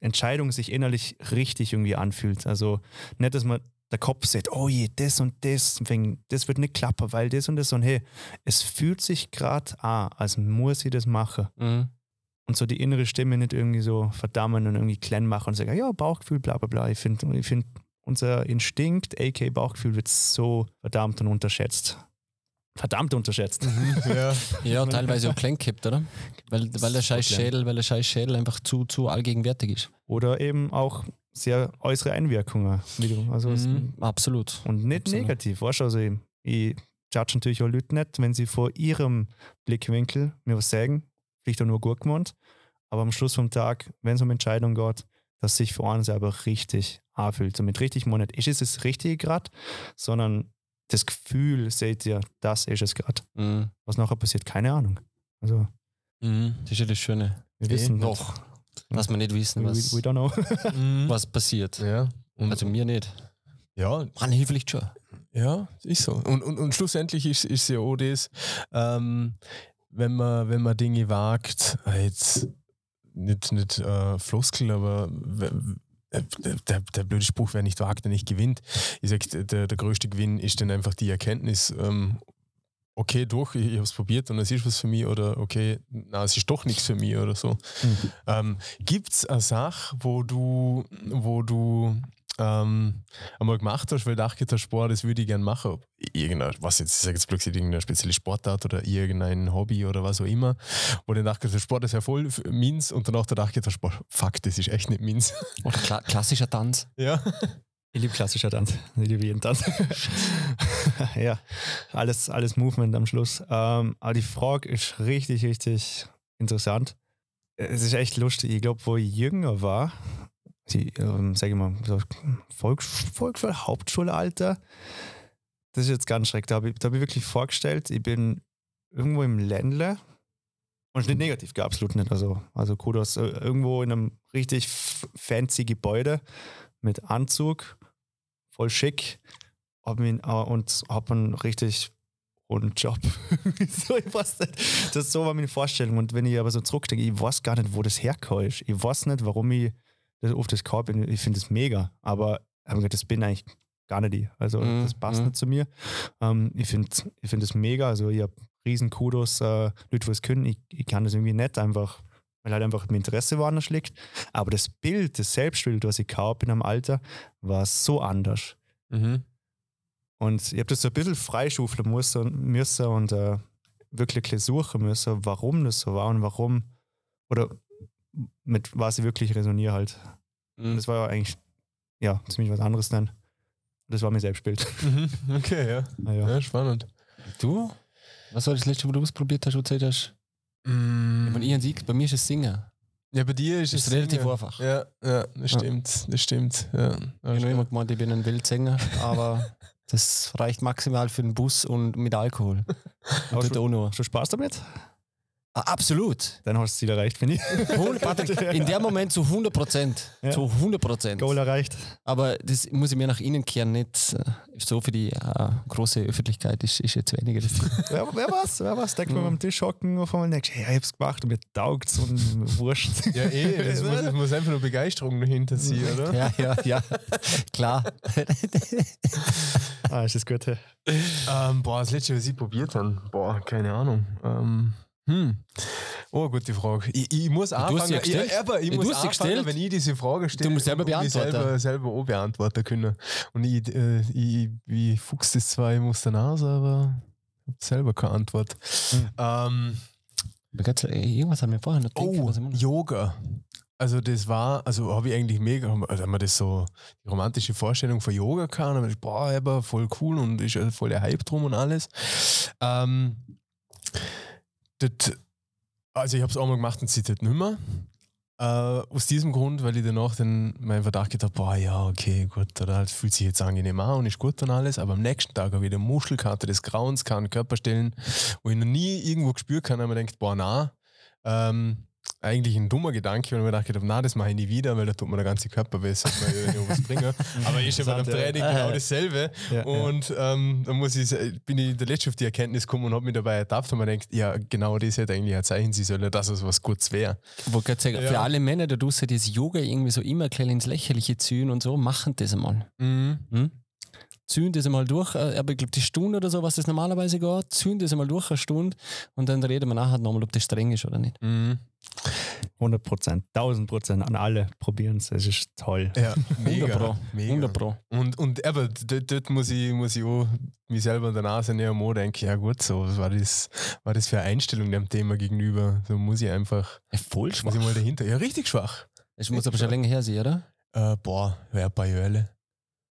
[SPEAKER 2] Entscheidung sich innerlich richtig irgendwie anfühlt. Also nicht, dass man der Kopf sagt, oh je, das und das, das wird nicht klappen, weil das und das und hey, es fühlt sich gerade an, als muss ich das machen. Mhm und so die innere Stimme nicht irgendwie so verdammen und irgendwie klein machen und sagen, ja, Bauchgefühl, bla bla bla. Ich finde, ich find, unser Instinkt, aka Bauchgefühl, wird so verdammt und unterschätzt. Verdammt unterschätzt.
[SPEAKER 1] Mhm, ja. ja, teilweise auch klein kippt, oder? Weil, weil der scheiß Schädel, weil der scheiß Schädel einfach zu, zu allgegenwärtig ist.
[SPEAKER 2] Oder eben auch sehr äußere Einwirkungen. Also
[SPEAKER 1] mhm, absolut.
[SPEAKER 2] Und nicht
[SPEAKER 1] absolut.
[SPEAKER 2] negativ. Weißt du, also ich, ich judge natürlich auch Leute nicht, wenn sie vor ihrem Blickwinkel mir was sagen, vielleicht auch nur gut gemeint, aber am Schluss vom Tag, wenn es um Entscheidungen geht, dass sich für einen selber richtig anfühlt. Und mit richtig meine ich, ist es das Richtige gerade, sondern das Gefühl, seht ihr, das ist es gerade. Mhm. Was nachher passiert, keine Ahnung. Also,
[SPEAKER 1] mhm. Das ist ja das Schöne.
[SPEAKER 2] Wir wissen
[SPEAKER 1] noch, was wir nicht wissen, was,
[SPEAKER 2] we, we don't know.
[SPEAKER 1] Mhm. was passiert.
[SPEAKER 3] Ja.
[SPEAKER 1] Und also mir nicht.
[SPEAKER 3] Ja.
[SPEAKER 1] Man hilft vielleicht schon.
[SPEAKER 3] Ja, ist so. Und, und, und schlussendlich ist es ja auch das, ähm, wenn man, wenn man Dinge wagt, jetzt nicht, nicht äh, Floskel, aber der, der blöde Spruch, wer nicht wagt, der nicht gewinnt. Ich sage, der, der größte Gewinn ist dann einfach die Erkenntnis, ähm, okay, doch, ich, ich habe es probiert und es ist was für mich oder okay, na, es ist doch nichts für mich oder so. Mhm. Ähm, Gibt es eine Sache, wo du, wo du ähm, einmal gemacht hast, weil du dachte hast, Sport, das würde ich gerne machen. Irgendein, was jetzt, ich sage jetzt plötzlich irgendeine spezielle Sportart oder irgendein Hobby oder was auch immer, wo du dachte, Sport ist ja voll meins und danach dachte ich, Sport, fuck, das ist echt nicht meins.
[SPEAKER 1] Oder kla klassischer Tanz.
[SPEAKER 3] Ja.
[SPEAKER 2] Ich liebe klassischer Tanz. Ich liebe jeden Tanz. ja, alles, alles Movement am Schluss. Ähm, aber die Frage ist richtig, richtig interessant. Es ist echt lustig. Ich glaube, wo ich jünger war, die, ähm, sage ich mal, Volks Volksschule, Hauptschulalter. Das ist jetzt ganz schrecklich. Da habe ich, hab ich wirklich vorgestellt, ich bin irgendwo im Ländle Und nicht negativ, absolut nicht. Also, also Kudos. Äh, Irgendwo in einem richtig fancy Gebäude mit Anzug, voll schick. Hab ihn, äh, und hab einen richtig hohen Job. so, ich weiß nicht. Das so war meine Vorstellung. Und wenn ich aber so zurückdenke, ich weiß gar nicht, wo das herkommt. Ich weiß nicht, warum ich das auf das bin. Ich finde das mega. Aber das bin eigentlich gar nicht ich. Also
[SPEAKER 1] Mhm,
[SPEAKER 2] das passt
[SPEAKER 1] mhm.
[SPEAKER 2] nicht zu mir. Ähm, ich finde ich find das mega. Also ich habe riesen Kudos, äh, Leute, die es können. Ich, ich kann das irgendwie nicht einfach, weil halt einfach mein Interesse woanders liegt. Aber das Bild, das Selbstbild, was ich gehabt in einem Alter, war so anders.
[SPEAKER 3] Mhm.
[SPEAKER 2] Und ich habe das so ein bisschen freischaufeln müssen, müssen und äh, wirklich suchen müssen, warum das so war und warum oder mit was ich wirklich resoniere halt. Und
[SPEAKER 1] Mhm.
[SPEAKER 2] das war ja eigentlich ja, ziemlich was anderes dann. Das war mein Selbstbild.
[SPEAKER 3] Mhm. Okay, ja.
[SPEAKER 2] Naja.
[SPEAKER 3] Ja, spannend.
[SPEAKER 1] Du? Was war das letzte, wo du ausprobiert hast, wo du gesagt hast?
[SPEAKER 3] Mm.
[SPEAKER 1] Wenn ich einen Sieg, bei mir ist es Singen.
[SPEAKER 3] Ja, bei dir ist
[SPEAKER 1] Das ist
[SPEAKER 3] es
[SPEAKER 1] relativ
[SPEAKER 3] Singen.
[SPEAKER 1] einfach.
[SPEAKER 3] Ja, ja, das stimmt, das stimmt. Ja.
[SPEAKER 1] Ich habe noch immer gemeint, ich bin ein Wildsänger, aber das reicht maximal für den Bus und mit Alkohol.
[SPEAKER 2] Aber
[SPEAKER 1] Und dort auch noch.
[SPEAKER 2] Hast du Spaß damit?
[SPEAKER 1] Ah, absolut.
[SPEAKER 2] Dann hast du das Ziel erreicht, finde ich.
[SPEAKER 1] 100, Patrick, in dem Moment zu 100 Prozent.
[SPEAKER 2] Ja.
[SPEAKER 1] Zu 100 Prozent.
[SPEAKER 2] Goal erreicht.
[SPEAKER 1] Aber das muss ich mir nach innen kehren, nicht äh, so für die äh, große Öffentlichkeit ist, ist jetzt weniger das Ziel.
[SPEAKER 2] Wer, wer was? Wer was? Denkt man am Tisch hocken und auf einmal denkst, hey, ich hab's gemacht und mir taugt's und wurscht.
[SPEAKER 3] Ja, eh, es muss, es muss einfach nur Begeisterung dahinter sein, oder?
[SPEAKER 1] Ja, ja, ja. Klar.
[SPEAKER 2] ah, ist das gut. hey.
[SPEAKER 3] Ähm, boah, das letzte, was ich probiert habe, boah, keine Ahnung. Ähm, hm. Oh, gute Frage. Ich, ich muss
[SPEAKER 1] Du
[SPEAKER 3] anfangen, ich, aber ich
[SPEAKER 1] Du
[SPEAKER 3] muss anfangen,
[SPEAKER 1] gestellt.
[SPEAKER 3] wenn ich diese Frage stelle,
[SPEAKER 1] musst selber beantworten.
[SPEAKER 3] selber, selber auch beantworten können. Und ich, äh, ich, ich fuchs das zwar, ich muss danach, aber ich hab selber keine Antwort.
[SPEAKER 2] Hm.
[SPEAKER 3] Ähm,
[SPEAKER 1] ey, Irgendwas haben wir vorher noch
[SPEAKER 3] Oh,
[SPEAKER 1] meine.
[SPEAKER 3] Yoga. Also das war, also habe ich eigentlich mega, also haben wir das so, die romantische Vorstellung von Yoga und hab ich, boah, aber voll cool und ist ja voll der Hype drum und alles. Ähm, das, also ich habe es einmal gemacht und seitdem nicht mehr. Äh, aus diesem Grund, weil ich danach dann meinen Verdacht gedacht boah, ja, okay, gut, oder das fühlt sich jetzt angenehm an und ist gut und alles, aber am nächsten Tag habe ich eine Muschelkarte des Grauens, kann Körperstellen, wo ich noch nie irgendwo gespürt kann, aber man denkt, boah, na, ähm, eigentlich ein dummer Gedanke, weil ich mir gedacht habe, na, das mache ich nie wieder, weil da tut mir der ganze Körper weh, sollte man ja nicht was bringen. Aber ist ja beim
[SPEAKER 2] ja.
[SPEAKER 3] Training genau dasselbe.
[SPEAKER 2] Ja,
[SPEAKER 3] Und ähm, da muss ich, bin ich der Letzte auf die Erkenntnis gekommen und habe mich dabei ertappt und man denkt, ja, genau das hätte eigentlich ein Zeichen sein sollen, dass es was Gutes wäre.
[SPEAKER 1] Ich wollte gerade sagen,
[SPEAKER 3] Ja.
[SPEAKER 1] für alle Männer da draußen, die das Yoga irgendwie so immer gleich ins Lächerliche ziehen und so, machen das einmal.
[SPEAKER 3] Mhm.
[SPEAKER 1] Hm? Ziehen das einmal durch, äh, aber ich glaube, die Stunde oder so, was das normalerweise geht, ziehen das einmal durch eine Stunde und dann reden wir nachher nochmal, ob das streng ist oder nicht.
[SPEAKER 3] Mhm.
[SPEAKER 2] 100 Prozent, 1000 Prozent an alle probieren es. Es ist toll.
[SPEAKER 3] Ja,
[SPEAKER 1] 100
[SPEAKER 3] mega.
[SPEAKER 1] Pro.
[SPEAKER 3] mega.
[SPEAKER 1] 100 Pro.
[SPEAKER 3] Und, und aber dort, dort muss, ich, muss ich auch mich selber an der Nase nehmen und denken, ja gut, so, was war das, war das für eine Einstellung dem Thema gegenüber? So muss ich einfach,
[SPEAKER 1] Ja, voll
[SPEAKER 3] muss
[SPEAKER 1] schwach.
[SPEAKER 3] ich mal dahinter. Ja, richtig schwach.
[SPEAKER 1] Das muss aber schon länger her sein, oder?
[SPEAKER 3] Äh, boah, wer ein paar Jöle.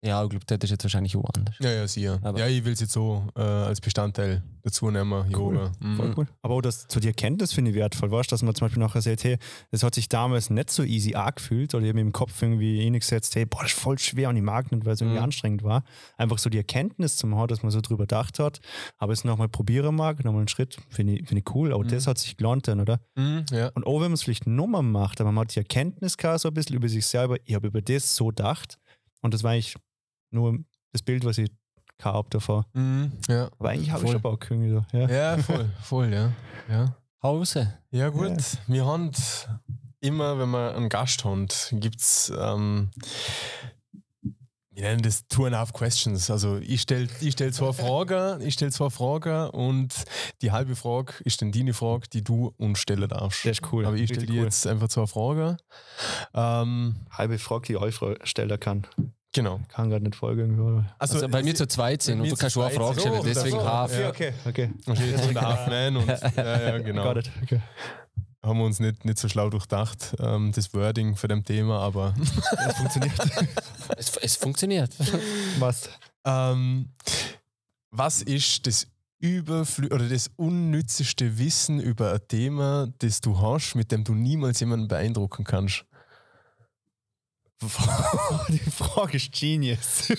[SPEAKER 1] Ja, ich glaube, das ist jetzt wahrscheinlich auch anders.
[SPEAKER 3] Ja, ja, sicher.
[SPEAKER 1] Aber-
[SPEAKER 3] ja, ich will es jetzt so äh, als Bestandteil dazu nehmen, Yoga. Mhm.
[SPEAKER 2] Voll cool. Aber auch das zu dir kennt, das finde ich wertvoll. Weißt du, dass man zum Beispiel nachher sagt, hey, das hat sich damals nicht so easy angefühlt oder ich habe mir im Kopf irgendwie hingesetzt, hey, boah, das ist voll schwer und ich mag nicht, weil es irgendwie
[SPEAKER 3] Mhm.
[SPEAKER 2] anstrengend war. Einfach so die Erkenntnis zum haben, dass man so drüber gedacht hat, aber es nochmal probieren mag, nochmal einen Schritt, finde ich, finde ich cool. Auch
[SPEAKER 3] Mhm.
[SPEAKER 2] das hat sich gelohnt dann, oder?
[SPEAKER 3] Mhm, ja.
[SPEAKER 2] Und auch wenn man es vielleicht nochmal macht, aber man hat die Erkenntnis gehabt, so ein bisschen über sich selber, ich habe über das so gedacht und das war eigentlich nur das Bild, was ich gehabt davor.
[SPEAKER 3] Mhm, ja.
[SPEAKER 2] Aber eigentlich habe ich schon Bock irgendwie so. Ja.
[SPEAKER 3] Ja, voll, voll, ja. ja.
[SPEAKER 1] Hause.
[SPEAKER 3] Ja, gut.
[SPEAKER 2] Ja.
[SPEAKER 3] Wir haben immer, wenn wir einen Gast haben, gibt es, ähm, wir nennen das Two and a Half Questions. Also ich stelle ich stell zwei Fragen, ich stelle zwei Fragen und die halbe Frage ist dann deine Frage, die du uns stellen darfst.
[SPEAKER 2] Das ist cool.
[SPEAKER 3] Aber ich stelle dir
[SPEAKER 2] cool.
[SPEAKER 3] jetzt einfach zwei Fragen. Ähm,
[SPEAKER 2] halbe Frage, die ich stellen kann.
[SPEAKER 3] Genau.
[SPEAKER 2] Kann gerade nicht folgen. irgendwie.
[SPEAKER 1] Also, weil wir zu zweit sind und du kannst schon eine
[SPEAKER 3] zweit
[SPEAKER 1] Frage
[SPEAKER 3] sind.
[SPEAKER 1] stellen,
[SPEAKER 3] So,
[SPEAKER 1] deswegen
[SPEAKER 3] so.
[SPEAKER 1] Half.
[SPEAKER 3] Ja.
[SPEAKER 2] okay, okay.
[SPEAKER 3] Und jetzt Halfman und ja, ja, genau.
[SPEAKER 2] Got it. Okay.
[SPEAKER 3] Haben wir uns nicht, nicht so schlau durchdacht, ähm, das Wording für dem Thema, aber
[SPEAKER 2] Das funktioniert.
[SPEAKER 1] Es, es funktioniert.
[SPEAKER 2] Was?
[SPEAKER 3] Ähm, was ist das Überflü oder das unnützeste Wissen über ein Thema, das du hast, mit dem du niemals jemanden beeindrucken kannst?
[SPEAKER 2] Die Frage ist genius.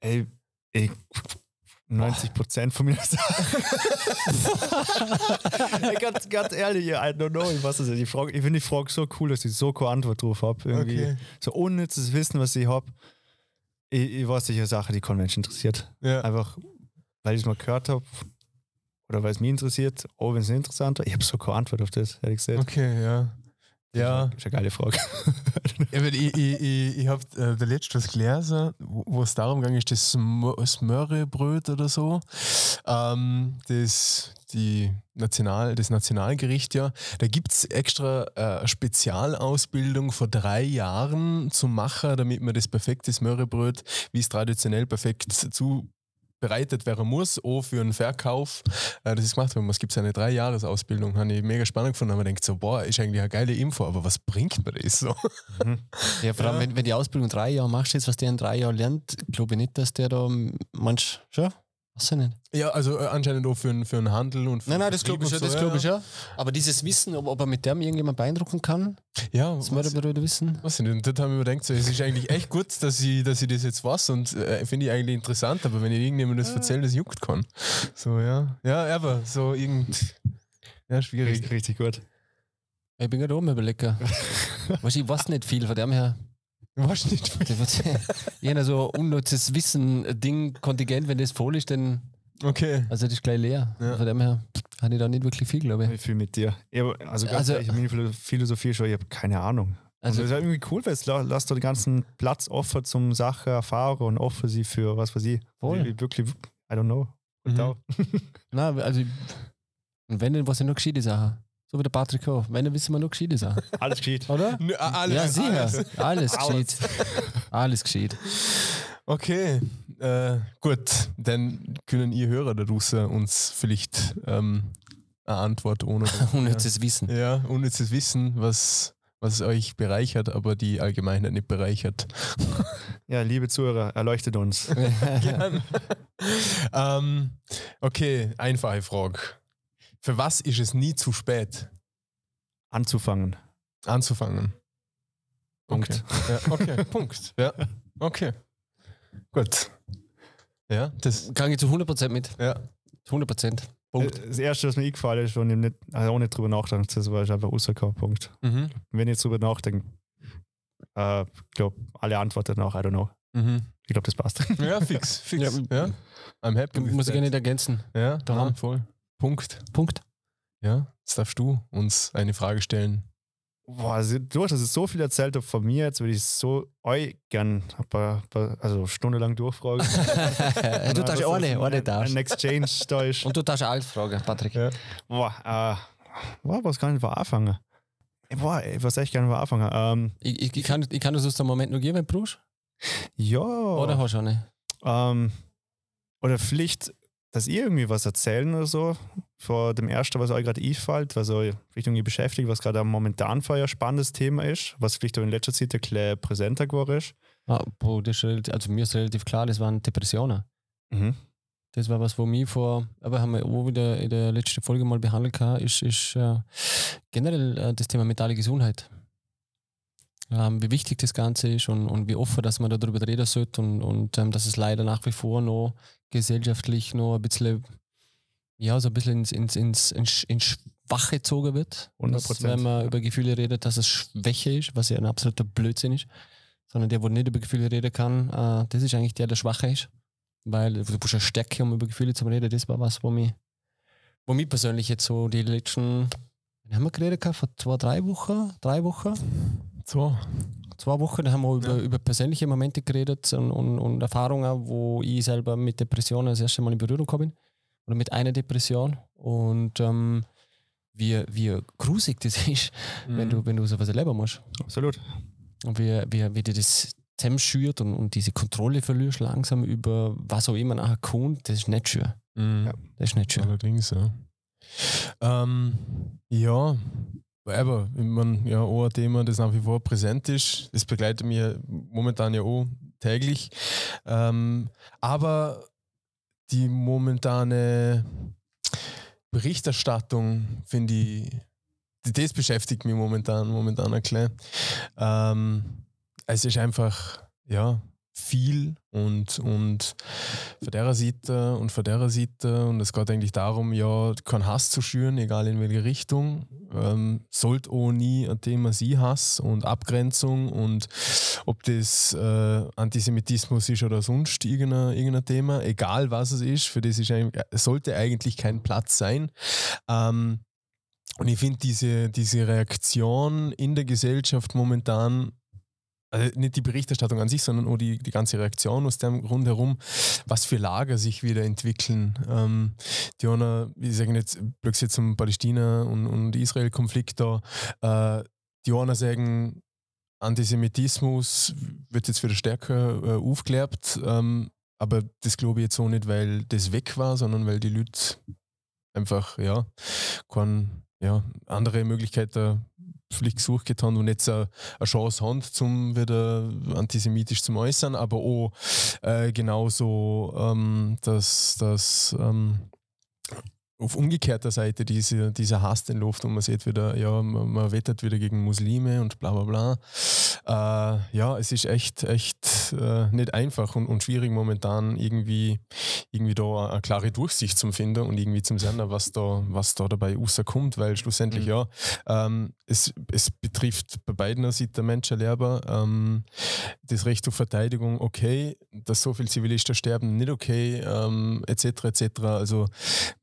[SPEAKER 2] Ey, ich 90 Prozent von mir sagen. Ganz, ganz ehrlich, I don't know. Ich, weiß es nicht. ich, frage- ich finde die Frage so cool, dass ich so keine Antwort drauf habe.
[SPEAKER 3] Okay.
[SPEAKER 2] So unnützes Wissen, was ich habe. Ich, ich weiß sicher Sache, die Menschen interessiert.
[SPEAKER 3] Ja.
[SPEAKER 2] Einfach, weil ich es mal gehört habe oder weil es mich interessiert. Oh, wenn es nicht interessant war. Ich habe so keine Antwort auf das, ehrlich gesagt.
[SPEAKER 3] Okay, ja. Ja,
[SPEAKER 2] Das ist eine geile Frage.
[SPEAKER 3] Ja, weil ich, ich, ich, ich habe äh, der letzte was gelesen, wo es darum ging, ist das Sm- Smörrebröt oder so. Ähm, das, die National, das Nationalgericht, ja. Da gibt es extra äh, Spezialausbildung vor drei Jahren zum Macher, damit man das perfekte Smörrebröt, wie es traditionell perfekt zubereitet werden muss, auch für einen Verkauf. Äh, das ist gemacht worden. Es gibt eine Drei-Jahres-Ausbildung. Habe ich mega spannend gefunden. Aber man denkt so, boah, ist eigentlich eine geile Info, aber was bringt mir das so?
[SPEAKER 1] Ja, vor allem,
[SPEAKER 3] Ja.
[SPEAKER 1] Wenn, wenn die Ausbildung drei Jahre machst, jetzt, was der in drei Jahren lernt, glaube ich nicht, dass der da manch, schon, was denn nicht?
[SPEAKER 3] Ja, also äh, anscheinend auch für, einen- für einen Handel und für
[SPEAKER 1] Nein, nein, das glaube ich das
[SPEAKER 3] so,
[SPEAKER 1] glaube ich schon. Aber dieses Wissen, ob, ob er mit dem irgendjemand beeindrucken kann,
[SPEAKER 3] Ja,
[SPEAKER 1] das
[SPEAKER 3] was,
[SPEAKER 1] Mörderbrüder wissen.
[SPEAKER 3] was denn? Und dort haben wir gedacht, so, es ist eigentlich echt gut, dass ich, dass ich das jetzt weiß und äh, finde ich eigentlich interessant, aber wenn ich irgendjemandem das erzähle, das juckt kann. So, ja. Ja, aber so irgend. Ja, schwierig.
[SPEAKER 2] richtig, richtig gut.
[SPEAKER 1] Ich bin gerade oben weißt, du, ich weiß nicht viel von dem her.
[SPEAKER 3] Weißt nicht.
[SPEAKER 1] Das wird- Ich habe so unnützes Wissen-Ding, Kontingent, wenn das voll ist, dann,
[SPEAKER 3] Okay.
[SPEAKER 1] also das ist gleich leer.
[SPEAKER 3] Ja.
[SPEAKER 1] Von dem her habe ich da nicht wirklich viel, glaube ich.
[SPEAKER 2] Ich fühle mit dir. Ich hab, also
[SPEAKER 1] Also-
[SPEAKER 2] ehrlich, meine Philo- Philosophie schon, ich habe keine Ahnung. Also das ist irgendwie cool, weil es lässt den ganzen Platz offen zum Sache erfahren und offen sie für was weiß ich.
[SPEAKER 1] Voll.
[SPEAKER 2] Ich- Wirklich, I don't know. Und
[SPEAKER 3] Mhm.
[SPEAKER 1] nein, also, wenn, dann was ich noch gescheite Sachen. So wie der Patrick auch. Wenn, dann wissen wir noch gescheite Sachen.
[SPEAKER 2] Alles geschieht.
[SPEAKER 1] Oder?
[SPEAKER 3] Nö, a- alles,
[SPEAKER 1] ja, sicher.
[SPEAKER 3] alles.
[SPEAKER 1] Alles,
[SPEAKER 2] Alles.
[SPEAKER 1] geschieht. Alles geschieht.
[SPEAKER 3] Okay, äh, gut. Dann können ihr Hörer da draußen uns vielleicht ähm, eine Antwort ohne.
[SPEAKER 1] Unnützes Wissen.
[SPEAKER 3] Ja, unnützes Wissen, was, was euch bereichert, aber die Allgemeinheit nicht bereichert.
[SPEAKER 2] Ja, liebe Zuhörer, erleuchtet uns.
[SPEAKER 3] Gern. ähm, okay, einfache Frage. Für was ist es nie zu spät
[SPEAKER 2] Anzufangen.
[SPEAKER 3] anzufangen?
[SPEAKER 2] Punkt.
[SPEAKER 3] Okay, ja, okay. Punkt. Ja, okay. Gut. Ja, das.
[SPEAKER 1] Kann ich zu 100% mit.
[SPEAKER 3] Ja.
[SPEAKER 1] 100%. Punkt.
[SPEAKER 2] Das erste, was mir eingefallen ist, und ich nicht, also auch nicht drüber nachdenken, das war einfach rausgekommen. Punkt.
[SPEAKER 3] Mhm.
[SPEAKER 2] Wenn ich jetzt drüber nachdenke, äh, ich glaube, alle Antworten nach, I don't know.
[SPEAKER 3] Mhm.
[SPEAKER 2] Ich glaube, das passt.
[SPEAKER 3] Ja, fix, fix. Ja,
[SPEAKER 1] Ja.
[SPEAKER 3] I'm happy.
[SPEAKER 1] Muss ich nicht ergänzen.
[SPEAKER 3] Ja,
[SPEAKER 1] Da
[SPEAKER 3] da
[SPEAKER 1] haben-
[SPEAKER 3] voll. Punkt.
[SPEAKER 1] Punkt.
[SPEAKER 3] Ja, jetzt darfst du uns eine Frage stellen.
[SPEAKER 2] Boah, also durch, dass es so viel erzählt habe von mir, jetzt würde ich so euch gern ein paar, paar, also stundenlang durchfragen.
[SPEAKER 1] du darfst
[SPEAKER 2] Was
[SPEAKER 1] eine, eine
[SPEAKER 2] ein,
[SPEAKER 1] darfst.
[SPEAKER 2] ein Exchange da ist.
[SPEAKER 1] Und du darfst alles fragen, Patrick.
[SPEAKER 3] Ja.
[SPEAKER 2] Boah, äh, boah, was kann ich da anfangen? Boah, ich weiß echt gerne, wo anfangen. Ähm,
[SPEAKER 1] Ich, ich, ich, kann, ich kann das aus dem Moment noch geben, wenn du brauchst.
[SPEAKER 2] ja.
[SPEAKER 1] Oder hast du eine?
[SPEAKER 2] Ähm, oder Pflicht, dass ihr irgendwie was erzählen oder so. Vor dem ersten, was euch gerade einfällt, was euch vielleicht irgendwie beschäftigt, was gerade momentan für euch ein spannendes Thema ist, was vielleicht auch in letzter Zeit ein bisschen präsenter geworden ist.
[SPEAKER 1] Ah, boah, das ist also mir ist relativ klar, das waren Depressionen.
[SPEAKER 2] Mhm.
[SPEAKER 1] Das war was, wo mich vor, aber haben wir auch wieder in der letzten Folge mal behandelt, ist, ist äh, generell äh, das Thema mentale Gesundheit. Ähm, wie wichtig das Ganze ist und, und wie offen, dass man darüber reden sollte und, und ähm, dass es leider nach wie vor noch gesellschaftlich noch ein bisschen, ja, so ein bisschen ins, ins, ins, ins, ins Schwache gezogen wird.
[SPEAKER 2] 100%,
[SPEAKER 1] Dass, wenn man
[SPEAKER 2] ja.
[SPEAKER 1] über Gefühle redet, dass es Schwäche ist, was ja ein absoluter Blödsinn ist. Sondern der, der nicht über Gefühle reden kann, äh, das ist eigentlich der, der schwache ist. Weil du brauchst eine Stärke, um über Gefühle zu reden. Das war was, wo mich, wo mich persönlich jetzt so die letzten, haben wir geredet? Vor zwei, drei Wochen? Drei Wochen?
[SPEAKER 3] So.
[SPEAKER 1] Zwei Wochen, haben wir über,
[SPEAKER 3] Ja.
[SPEAKER 1] über persönliche Momente geredet und, und, und Erfahrungen, wo ich selber mit Depressionen das erste Mal in Berührung gekommen bin. Oder mit einer Depression. Und ähm, wie, wie grusig das ist, wenn,
[SPEAKER 3] Mhm.
[SPEAKER 1] du, wenn du sowas erleben musst.
[SPEAKER 2] Absolut.
[SPEAKER 1] Und wie, wie, wie dir das zusammenschürt und, und diese Kontrolle verlierst langsam über was auch immer nachher kommt, das ist nicht schön.
[SPEAKER 3] Mhm.
[SPEAKER 2] Ja.
[SPEAKER 1] Das ist nicht schön.
[SPEAKER 3] Allerdings, ja. Ähm, ja, aber ich mein, ja, auch ein Thema, das nach wie vor präsent ist. Das begleitet mich momentan ja auch täglich. Ähm, aber die momentane Berichterstattung finde ich, das beschäftigt mich momentan, momentan klein. Ähm, es ist einfach, ja, viel und, und von der Seite und von der Seite und es geht eigentlich darum, ja, keinen Hass zu schüren, egal in welche Richtung. Ähm, sollte auch nie ein Thema sein, Hass und Abgrenzung und ob das äh, Antisemitismus ist oder sonst irgendein, irgendein Thema, egal was es ist, für das ist eigentlich, sollte eigentlich kein Platz sein. Ähm, und ich finde diese, diese Reaktion in der Gesellschaft momentan also nicht die Berichterstattung an sich, sondern auch die, die ganze Reaktion aus dem Grund herum, was für Lager sich wieder entwickeln. Ähm, einer, ich sage jetzt plötzlich zum Palästina- und, und Israel-Konflikt da, äh, einer sagen, Antisemitismus wird jetzt wieder stärker äh, aufgeklärt, ähm, aber das glaube ich jetzt auch nicht, weil das weg war, sondern weil die Leute einfach, ja, keine ja, andere Möglichkeiten vielleicht gesucht getan und jetzt eine, eine Chance haben, zum wieder antisemitisch zu äußern, aber auch äh, genauso, ähm, dass, dass ähm, auf umgekehrter Seite diese, dieser Hass den Luft und man sieht wieder, ja, man, man wettert wieder gegen Muslime und bla bla bla. Äh, ja, es ist echt, echt äh, nicht einfach und, und schwierig momentan irgendwie, irgendwie da eine klare Durchsicht zum finden und irgendwie zum sehen, was da, was da dabei rauskommt, weil schlussendlich mhm. ja, ähm, es, es betrifft bei beiden Seiten Menschenleben. Ähm, das Recht auf Verteidigung okay, dass so viele Zivilisten sterben nicht okay, ähm, etc. etc. Also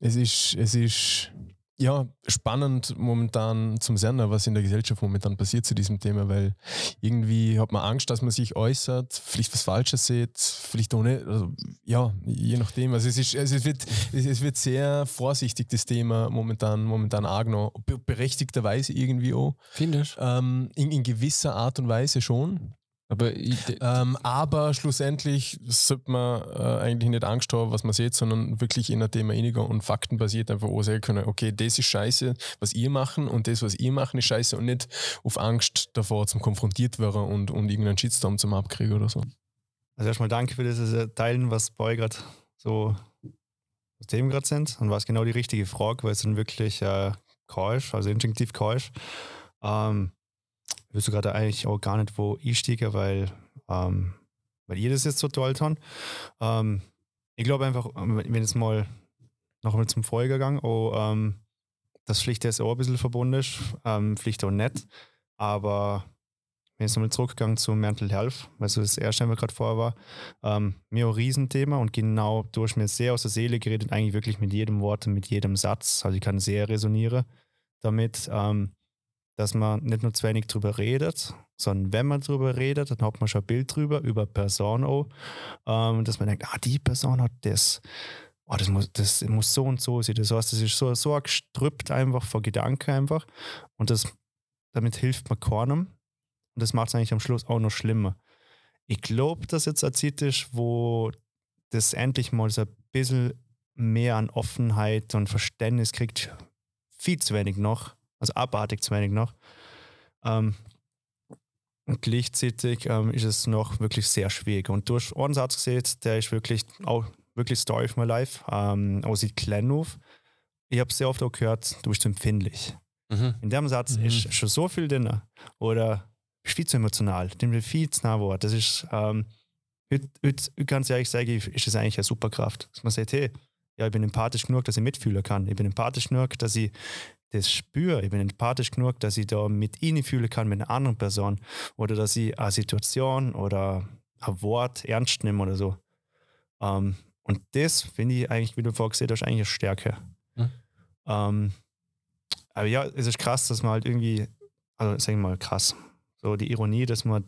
[SPEAKER 3] es ist es ist ja spannend momentan zum sehen, was in der Gesellschaft momentan passiert zu diesem Thema, weil irgendwie hat man Angst, dass man sich äußert, vielleicht was Falsches sieht, vielleicht nicht. Also, ja, je nachdem. Also es, ist, es, wird, es wird sehr vorsichtig, das Thema momentan, momentan angenommen. Berechtigterweise irgendwie auch.
[SPEAKER 1] Findest
[SPEAKER 3] ähm, in, in gewisser Art und Weise schon. Aber, ähm, aber schlussendlich sollte man äh, eigentlich nicht Angst haben, was man sieht, sondern wirklich in ein Thema einiger und faktenbasiert einfach auch sagen können, okay, das ist scheiße, was ihr machen und das, was ihr machen, ist scheiße und nicht auf Angst davor zum konfrontiert werden und, und irgendeinen Shitstorm zum Abkriegen oder so.
[SPEAKER 2] Also erstmal danke für das Teilen, was bei euch gerade so Themen gerade sind und was genau die richtige Frage, weil es dann wirklich äh, keusch, also instinktiv keusch. Ähm, ich wüsste gerade eigentlich auch gar nicht, wo ich steige, weil, ähm, weil ihr das jetzt so toll tun. Ähm, ich glaube einfach, wenn jetzt mal noch einmal zum Folgegang, oh, ähm, das Pflicht ist auch ein bisschen verbunden ist, ähm, Pflicht auch nicht. Aber wenn jetzt nochmal zurückgegangen zu Mental Health, weil so das erste, was gerade vorher war, ähm, mir ein Riesenthema und genau durch mir sehr aus der Seele geredet, eigentlich wirklich mit jedem Wort und mit jedem Satz. Also ich kann sehr resonieren damit. Ähm, dass man nicht nur zu wenig drüber redet, sondern wenn man drüber redet, dann hat man schon ein Bild drüber, über Person auch, ähm, dass man denkt, ah, die Person hat das, oh, das, muss, das muss so und so sein. Das heißt, das ist so, so gestrüppt einfach vor Gedanken einfach. Und das, damit hilft man keinem. Und das macht es eigentlich am Schluss auch noch schlimmer. Ich glaube, dass jetzt eine Zeit ist, wo das endlich mal so ein bisschen mehr an Offenheit und Verständnis kriegt, viel zu wenig noch also abartig zu wenig noch. Ähm, und gleichzeitig ähm, ist es noch wirklich sehr schwierig. Und durch einen Satz gesehen, der ist wirklich auch wirklich Story of my life, ähm, auch sieht klein auf. Ich habe sehr oft auch gehört, du bist zu empfindlich. Mhm. In dem Satz mhm. ist schon so viel drin. Oder viel zu emotional, dem will viel zu nah Wort. Das ist, ähm, heute, heute, ganz ehrlich sagen, ist das eigentlich eine Superkraft. Dass man sagt, hey, ja, ich bin empathisch genug, dass ich mitfühlen kann. Ich bin empathisch genug, dass ich das spüre, ich bin empathisch genug, dass ich da mit ihnen fühlen kann, mit einer anderen Person oder dass ich eine Situation oder ein Wort ernst nehme oder so. Um, ähm, und das finde ich eigentlich, wie du vorher gesehen hast, eigentlich eine Stärke. Mhm. Um, aber ja, es ist krass, dass man halt irgendwie, also sagen wir mal krass, so die Ironie, dass man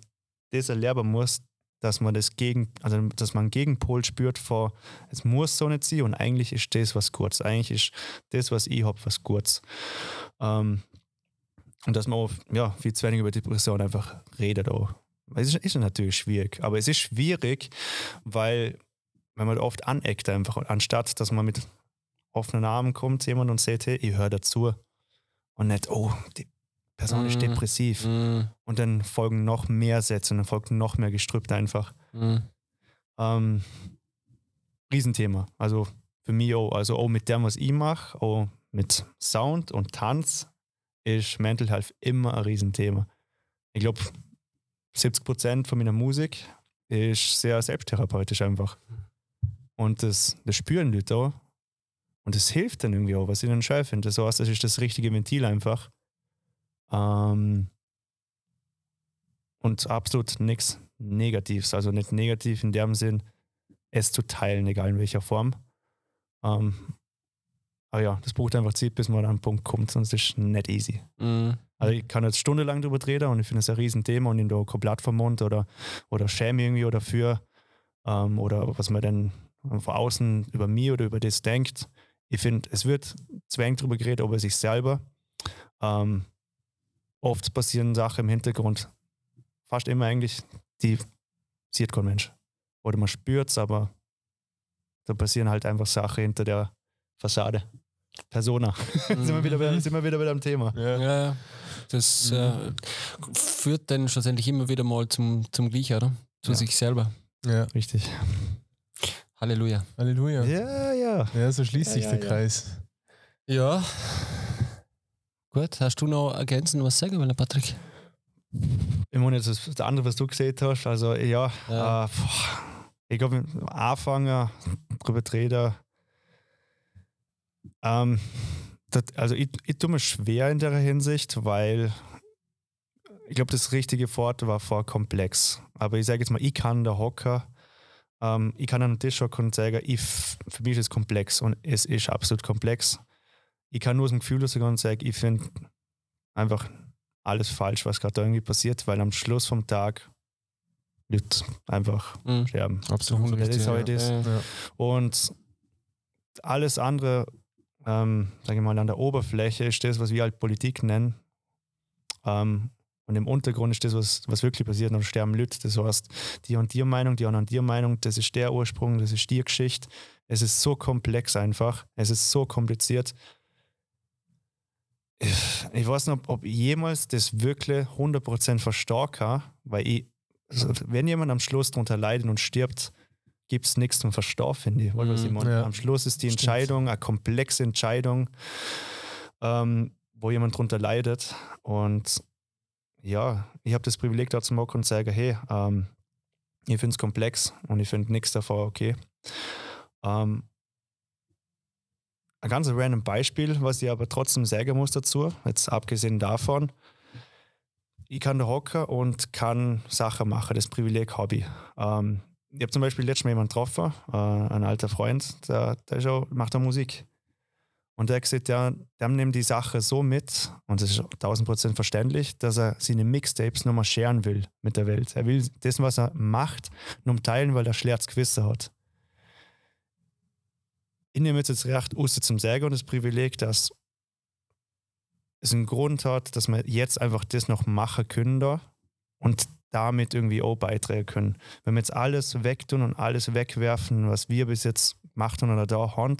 [SPEAKER 2] das erlernen muss, dass man das gegen, also dass man einen Gegenpol spürt vor, es muss so nicht sein und eigentlich ist das was kurz. Eigentlich ist das, was ich habe, was kurz. Ähm, und dass man auch, ja, viel zu wenig über Depression einfach redet auch. Es ist, ist natürlich schwierig, aber es ist schwierig, weil, wenn man oft aneckt einfach, anstatt dass man mit offenen Armen kommt, jemand und sagt, hey, ich höre dazu. Und nicht, oh, die Person ist mhm. depressiv. Mm. Und dann folgen noch mehr Sätze und dann folgt noch mehr gestrüppt einfach. Mm. Ähm, Riesenthema. Also für mich auch, also auch mit dem, was ich mache, auch mit Sound und Tanz, ist Mental Health immer ein Riesenthema. Ich glaube, 70 Prozent von meiner Musik ist sehr selbsttherapeutisch einfach. Und das, das spüren Leute auch. Und das hilft dann irgendwie auch, was ich dann schön finde. Heißt, das ist das richtige Ventil einfach. Ähm, und absolut nichts Negatives. Also nicht negativ in dem Sinn, es zu teilen, egal in welcher Form. Ähm, aber ja, das braucht einfach Zeit, bis man an einen Punkt kommt, sonst ist es nicht easy.
[SPEAKER 1] Mhm.
[SPEAKER 2] Also ich kann jetzt stundenlang drüber reden und ich finde es ein Riesenthema und in der komplett vom Mund oder, oder schäme irgendwie oder für ähm, oder was man dann von außen über mich oder über das denkt. Ich finde, es wird zwäng drüber geredet, über sich selber. Ähm, oft passieren Sachen im Hintergrund, fast immer eigentlich, die sieht kein Mensch. Oder man spürt es, aber da passieren halt einfach Sachen hinter der Fassade. Persona. sind, wir wieder, bei- sind wir wieder bei dem Thema.
[SPEAKER 3] Ja.
[SPEAKER 1] Ja. Das äh, führt dann schlussendlich immer wieder mal zum, zum Gleichen, oder? Zu
[SPEAKER 2] Ja.
[SPEAKER 1] sich selber.
[SPEAKER 3] ja.
[SPEAKER 2] Richtig.
[SPEAKER 1] Halleluja.
[SPEAKER 3] Halleluja.
[SPEAKER 2] Ja, ja.
[SPEAKER 3] Ja, so schließt
[SPEAKER 2] Ja,
[SPEAKER 3] sich
[SPEAKER 2] ja,
[SPEAKER 3] der
[SPEAKER 2] ja.
[SPEAKER 3] Kreis.
[SPEAKER 1] Ja. Gut, hast du noch ergänzend was sagen wollen, Patrick?
[SPEAKER 2] Ich meine, jetzt das, andere, was du gesehen hast, also ja,
[SPEAKER 1] Ja.
[SPEAKER 2] Äh, ich glaube, anfangen, drüber reden, ähm, das, also ich, ich tue mir schwer in der Hinsicht, weil ich glaube, das richtige Wort war vor komplex. Aber ich sage jetzt mal, ich kann da hocken, ähm, ich kann an den Tisch hocken und sagen, ich, für mich ist es komplex und es ist absolut komplex. Ich kann nur aus dem Gefühl und sagen, ich finde einfach alles falsch, was gerade da irgendwie passiert, weil am Schluss vom Tag wird einfach
[SPEAKER 1] Mhm.
[SPEAKER 2] sterben.
[SPEAKER 3] Absolut.
[SPEAKER 2] Das ist it is.
[SPEAKER 1] Ja.
[SPEAKER 3] Ja.
[SPEAKER 2] Und alles andere, ähm, sage ich mal, an der Oberfläche ist das, was wir halt Politik nennen. Ähm, und im Untergrund ist das, was, was wirklich passiert, und sterben Leute. Das heißt, die und die Meinung, die anderen die Meinung, das ist der Ursprung, das ist die Geschichte. Es ist so komplex einfach. Es ist so kompliziert. Ich, weiß nicht, ob, ich jemals das wirklich 100% verstehen kann, weil ich, also wenn jemand am Schluss darunter leidet und stirbt, gibt es nichts zum Verstehen, finde ich.
[SPEAKER 1] Mhm,
[SPEAKER 2] meine?
[SPEAKER 3] ja.
[SPEAKER 2] Am Schluss ist die
[SPEAKER 3] Stimmt.
[SPEAKER 2] Entscheidung eine komplexe Entscheidung, ähm, wo jemand darunter leidet. Und ja, ich habe das Privileg, da zu machen und zu sagen, hey, ähm, ich finde es komplex und ich finde nichts davon okay. Ähm, ein ganz random Beispiel, was ich aber trotzdem sagen muss dazu, jetzt abgesehen davon, ich kann da hocken und kann Sachen machen, das Privileg ich. Ähm, ich habe zum Beispiel letztes Mal jemanden getroffen, äh, ein alter Freund, der, der auch, macht auch Musik. Und der hat gesagt, der, nimmt die Sache so mit, und das ist 1000% verständlich, dass er seine Mixtapes nochmal scheren will mit der Welt. Er will das, was er macht, nur teilen, weil er schlecht Gewissen hat. Ich nehme jetzt das Recht aus zum Sagen und das Privileg, dass es einen Grund hat, dass wir jetzt einfach das noch machen können und damit irgendwie auch beitragen können. Wenn wir jetzt alles wegtun und alles wegwerfen, was wir bis jetzt gemacht haben oder da haben,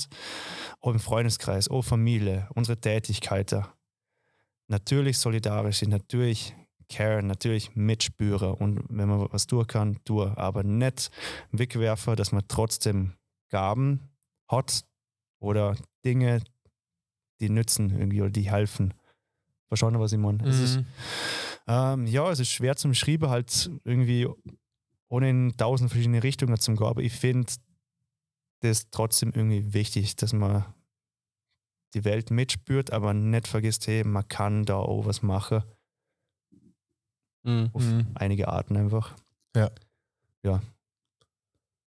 [SPEAKER 2] auch im Freundeskreis, auch Familie, unsere Tätigkeiten, natürlich solidarisch sind, natürlich care, natürlich mitspüren und wenn man was tun kann, tun, aber nicht wegwerfen, dass man trotzdem Gaben hat oder Dinge, die nützen irgendwie oder die helfen. Verstehen, Sie, was ich meine? Es ist,
[SPEAKER 3] Mhm.
[SPEAKER 2] ähm, ja, es ist schwer zum Schreiben, halt irgendwie ohne in tausend verschiedene Richtungen zu gehen, aber ich finde das trotzdem irgendwie wichtig, dass man die Welt mitspürt, aber nicht vergisst, hey, man kann da auch was machen,
[SPEAKER 1] Mhm.
[SPEAKER 2] auf
[SPEAKER 3] Mhm.
[SPEAKER 2] einige Arten einfach.
[SPEAKER 3] Ja.
[SPEAKER 2] Ja.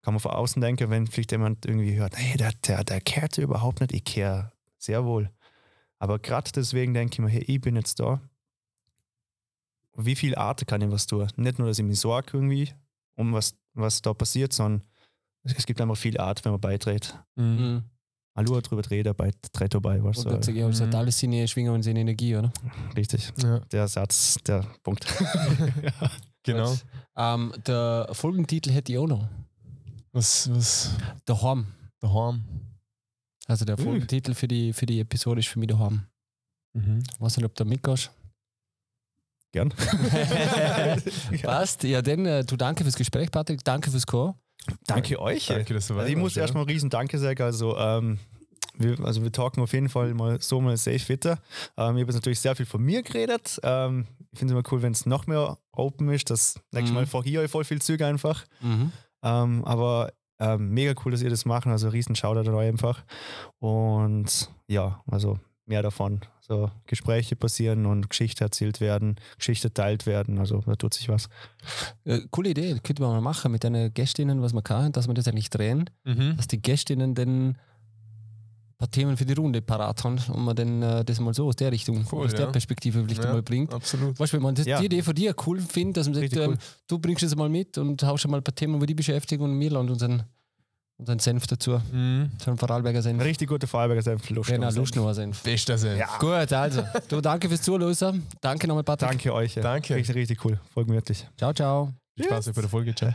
[SPEAKER 2] Kann man von außen denken, wenn vielleicht jemand irgendwie hört, hey, der, der, der kehrt überhaupt nicht, ich kehre sehr wohl. Aber gerade deswegen denke ich mir, hey, ich bin jetzt da. Wie viele Arten kann ich was tun? Nicht nur, dass ich mich sorge irgendwie um was, was da passiert, sondern es, gibt einfach viele Arten, wenn man beiträgt.
[SPEAKER 3] Mhm.
[SPEAKER 1] Mhm.
[SPEAKER 2] Hallo drüber reden, bei tritt dabei, was so,
[SPEAKER 1] das ja, es hat
[SPEAKER 3] Mhm.
[SPEAKER 1] alles seine Schwingung und seine Energie, oder?
[SPEAKER 2] richtig.
[SPEAKER 3] Ja,
[SPEAKER 2] Der Satz, der Punkt. ja.
[SPEAKER 3] genau.
[SPEAKER 1] Ähm, der Folgentitel hätte ich auch noch.
[SPEAKER 3] Was, was
[SPEAKER 1] Daheim.
[SPEAKER 3] daheim.
[SPEAKER 1] Also der. Folgentitel für die, für die Episode ist für mich daheim.
[SPEAKER 3] Mhm.
[SPEAKER 1] weiß nicht, ob du mitgehst.
[SPEAKER 2] Gern.
[SPEAKER 1] Passt. Ja, dann, äh, du danke fürs Gespräch, Patrick. Danke fürs Call.
[SPEAKER 2] Danke euch.
[SPEAKER 3] Danke, dass du
[SPEAKER 2] Also ich muss
[SPEAKER 3] warst,
[SPEAKER 2] erstmal riesen Danke sagen. Also, ähm, wir, also wir talken auf jeden Fall mal so mal safe weiter. Ähm, ich habe jetzt natürlich sehr viel von mir geredet. Ähm, ich finde es immer cool, wenn es noch mehr open ist. Das nächste
[SPEAKER 1] Mhm.
[SPEAKER 2] Mal vor hier voll viel Züge einfach.
[SPEAKER 1] Mhm.
[SPEAKER 2] Ähm, aber ähm, mega cool, dass ihr das machen. Also riesen Shoutout an euch einfach. Und ja, also mehr davon. So Gespräche passieren und Geschichte erzählt werden, Geschichte teilt werden. Also da tut sich was.
[SPEAKER 1] Äh, coole Idee, das könnte man mal machen mit den Gästinnen, was man kann, dass wir das eigentlich drehen,
[SPEAKER 3] Mhm.
[SPEAKER 1] dass die Gästinnen dann paar Themen für die Runde parat haben und man dann äh, das mal so aus der Richtung,
[SPEAKER 3] Cool,
[SPEAKER 1] aus der
[SPEAKER 3] ja.
[SPEAKER 1] Perspektive vielleicht
[SPEAKER 3] Ja,
[SPEAKER 1] mal bringt.
[SPEAKER 3] Absolut.
[SPEAKER 1] Weißt du, wenn man das,
[SPEAKER 2] Ja.
[SPEAKER 1] die Idee von dir cool findet, dass man sagt, ähm,
[SPEAKER 2] cool.
[SPEAKER 1] du bringst es mal mit und haust schon mal ein paar Themen, die dich beschäftigen und wir laden unseren, unseren Senf dazu.
[SPEAKER 3] Mhm.
[SPEAKER 1] So ein Vorarlberger Senf.
[SPEAKER 2] Richtig guter Vorarlberger Senf. Lust
[SPEAKER 1] Genau,
[SPEAKER 2] Senf.
[SPEAKER 1] Senf.
[SPEAKER 3] Bester Senf.
[SPEAKER 2] Ja.
[SPEAKER 1] Gut, also, du danke fürs Zuhören. Danke nochmal, Patrick.
[SPEAKER 2] Danke euch. ja.
[SPEAKER 3] Danke.
[SPEAKER 2] Richtig, richtig cool. Voll gemütlich.
[SPEAKER 1] Ciao, ciao.
[SPEAKER 3] Viel Spaß bei der Folge. Ciao.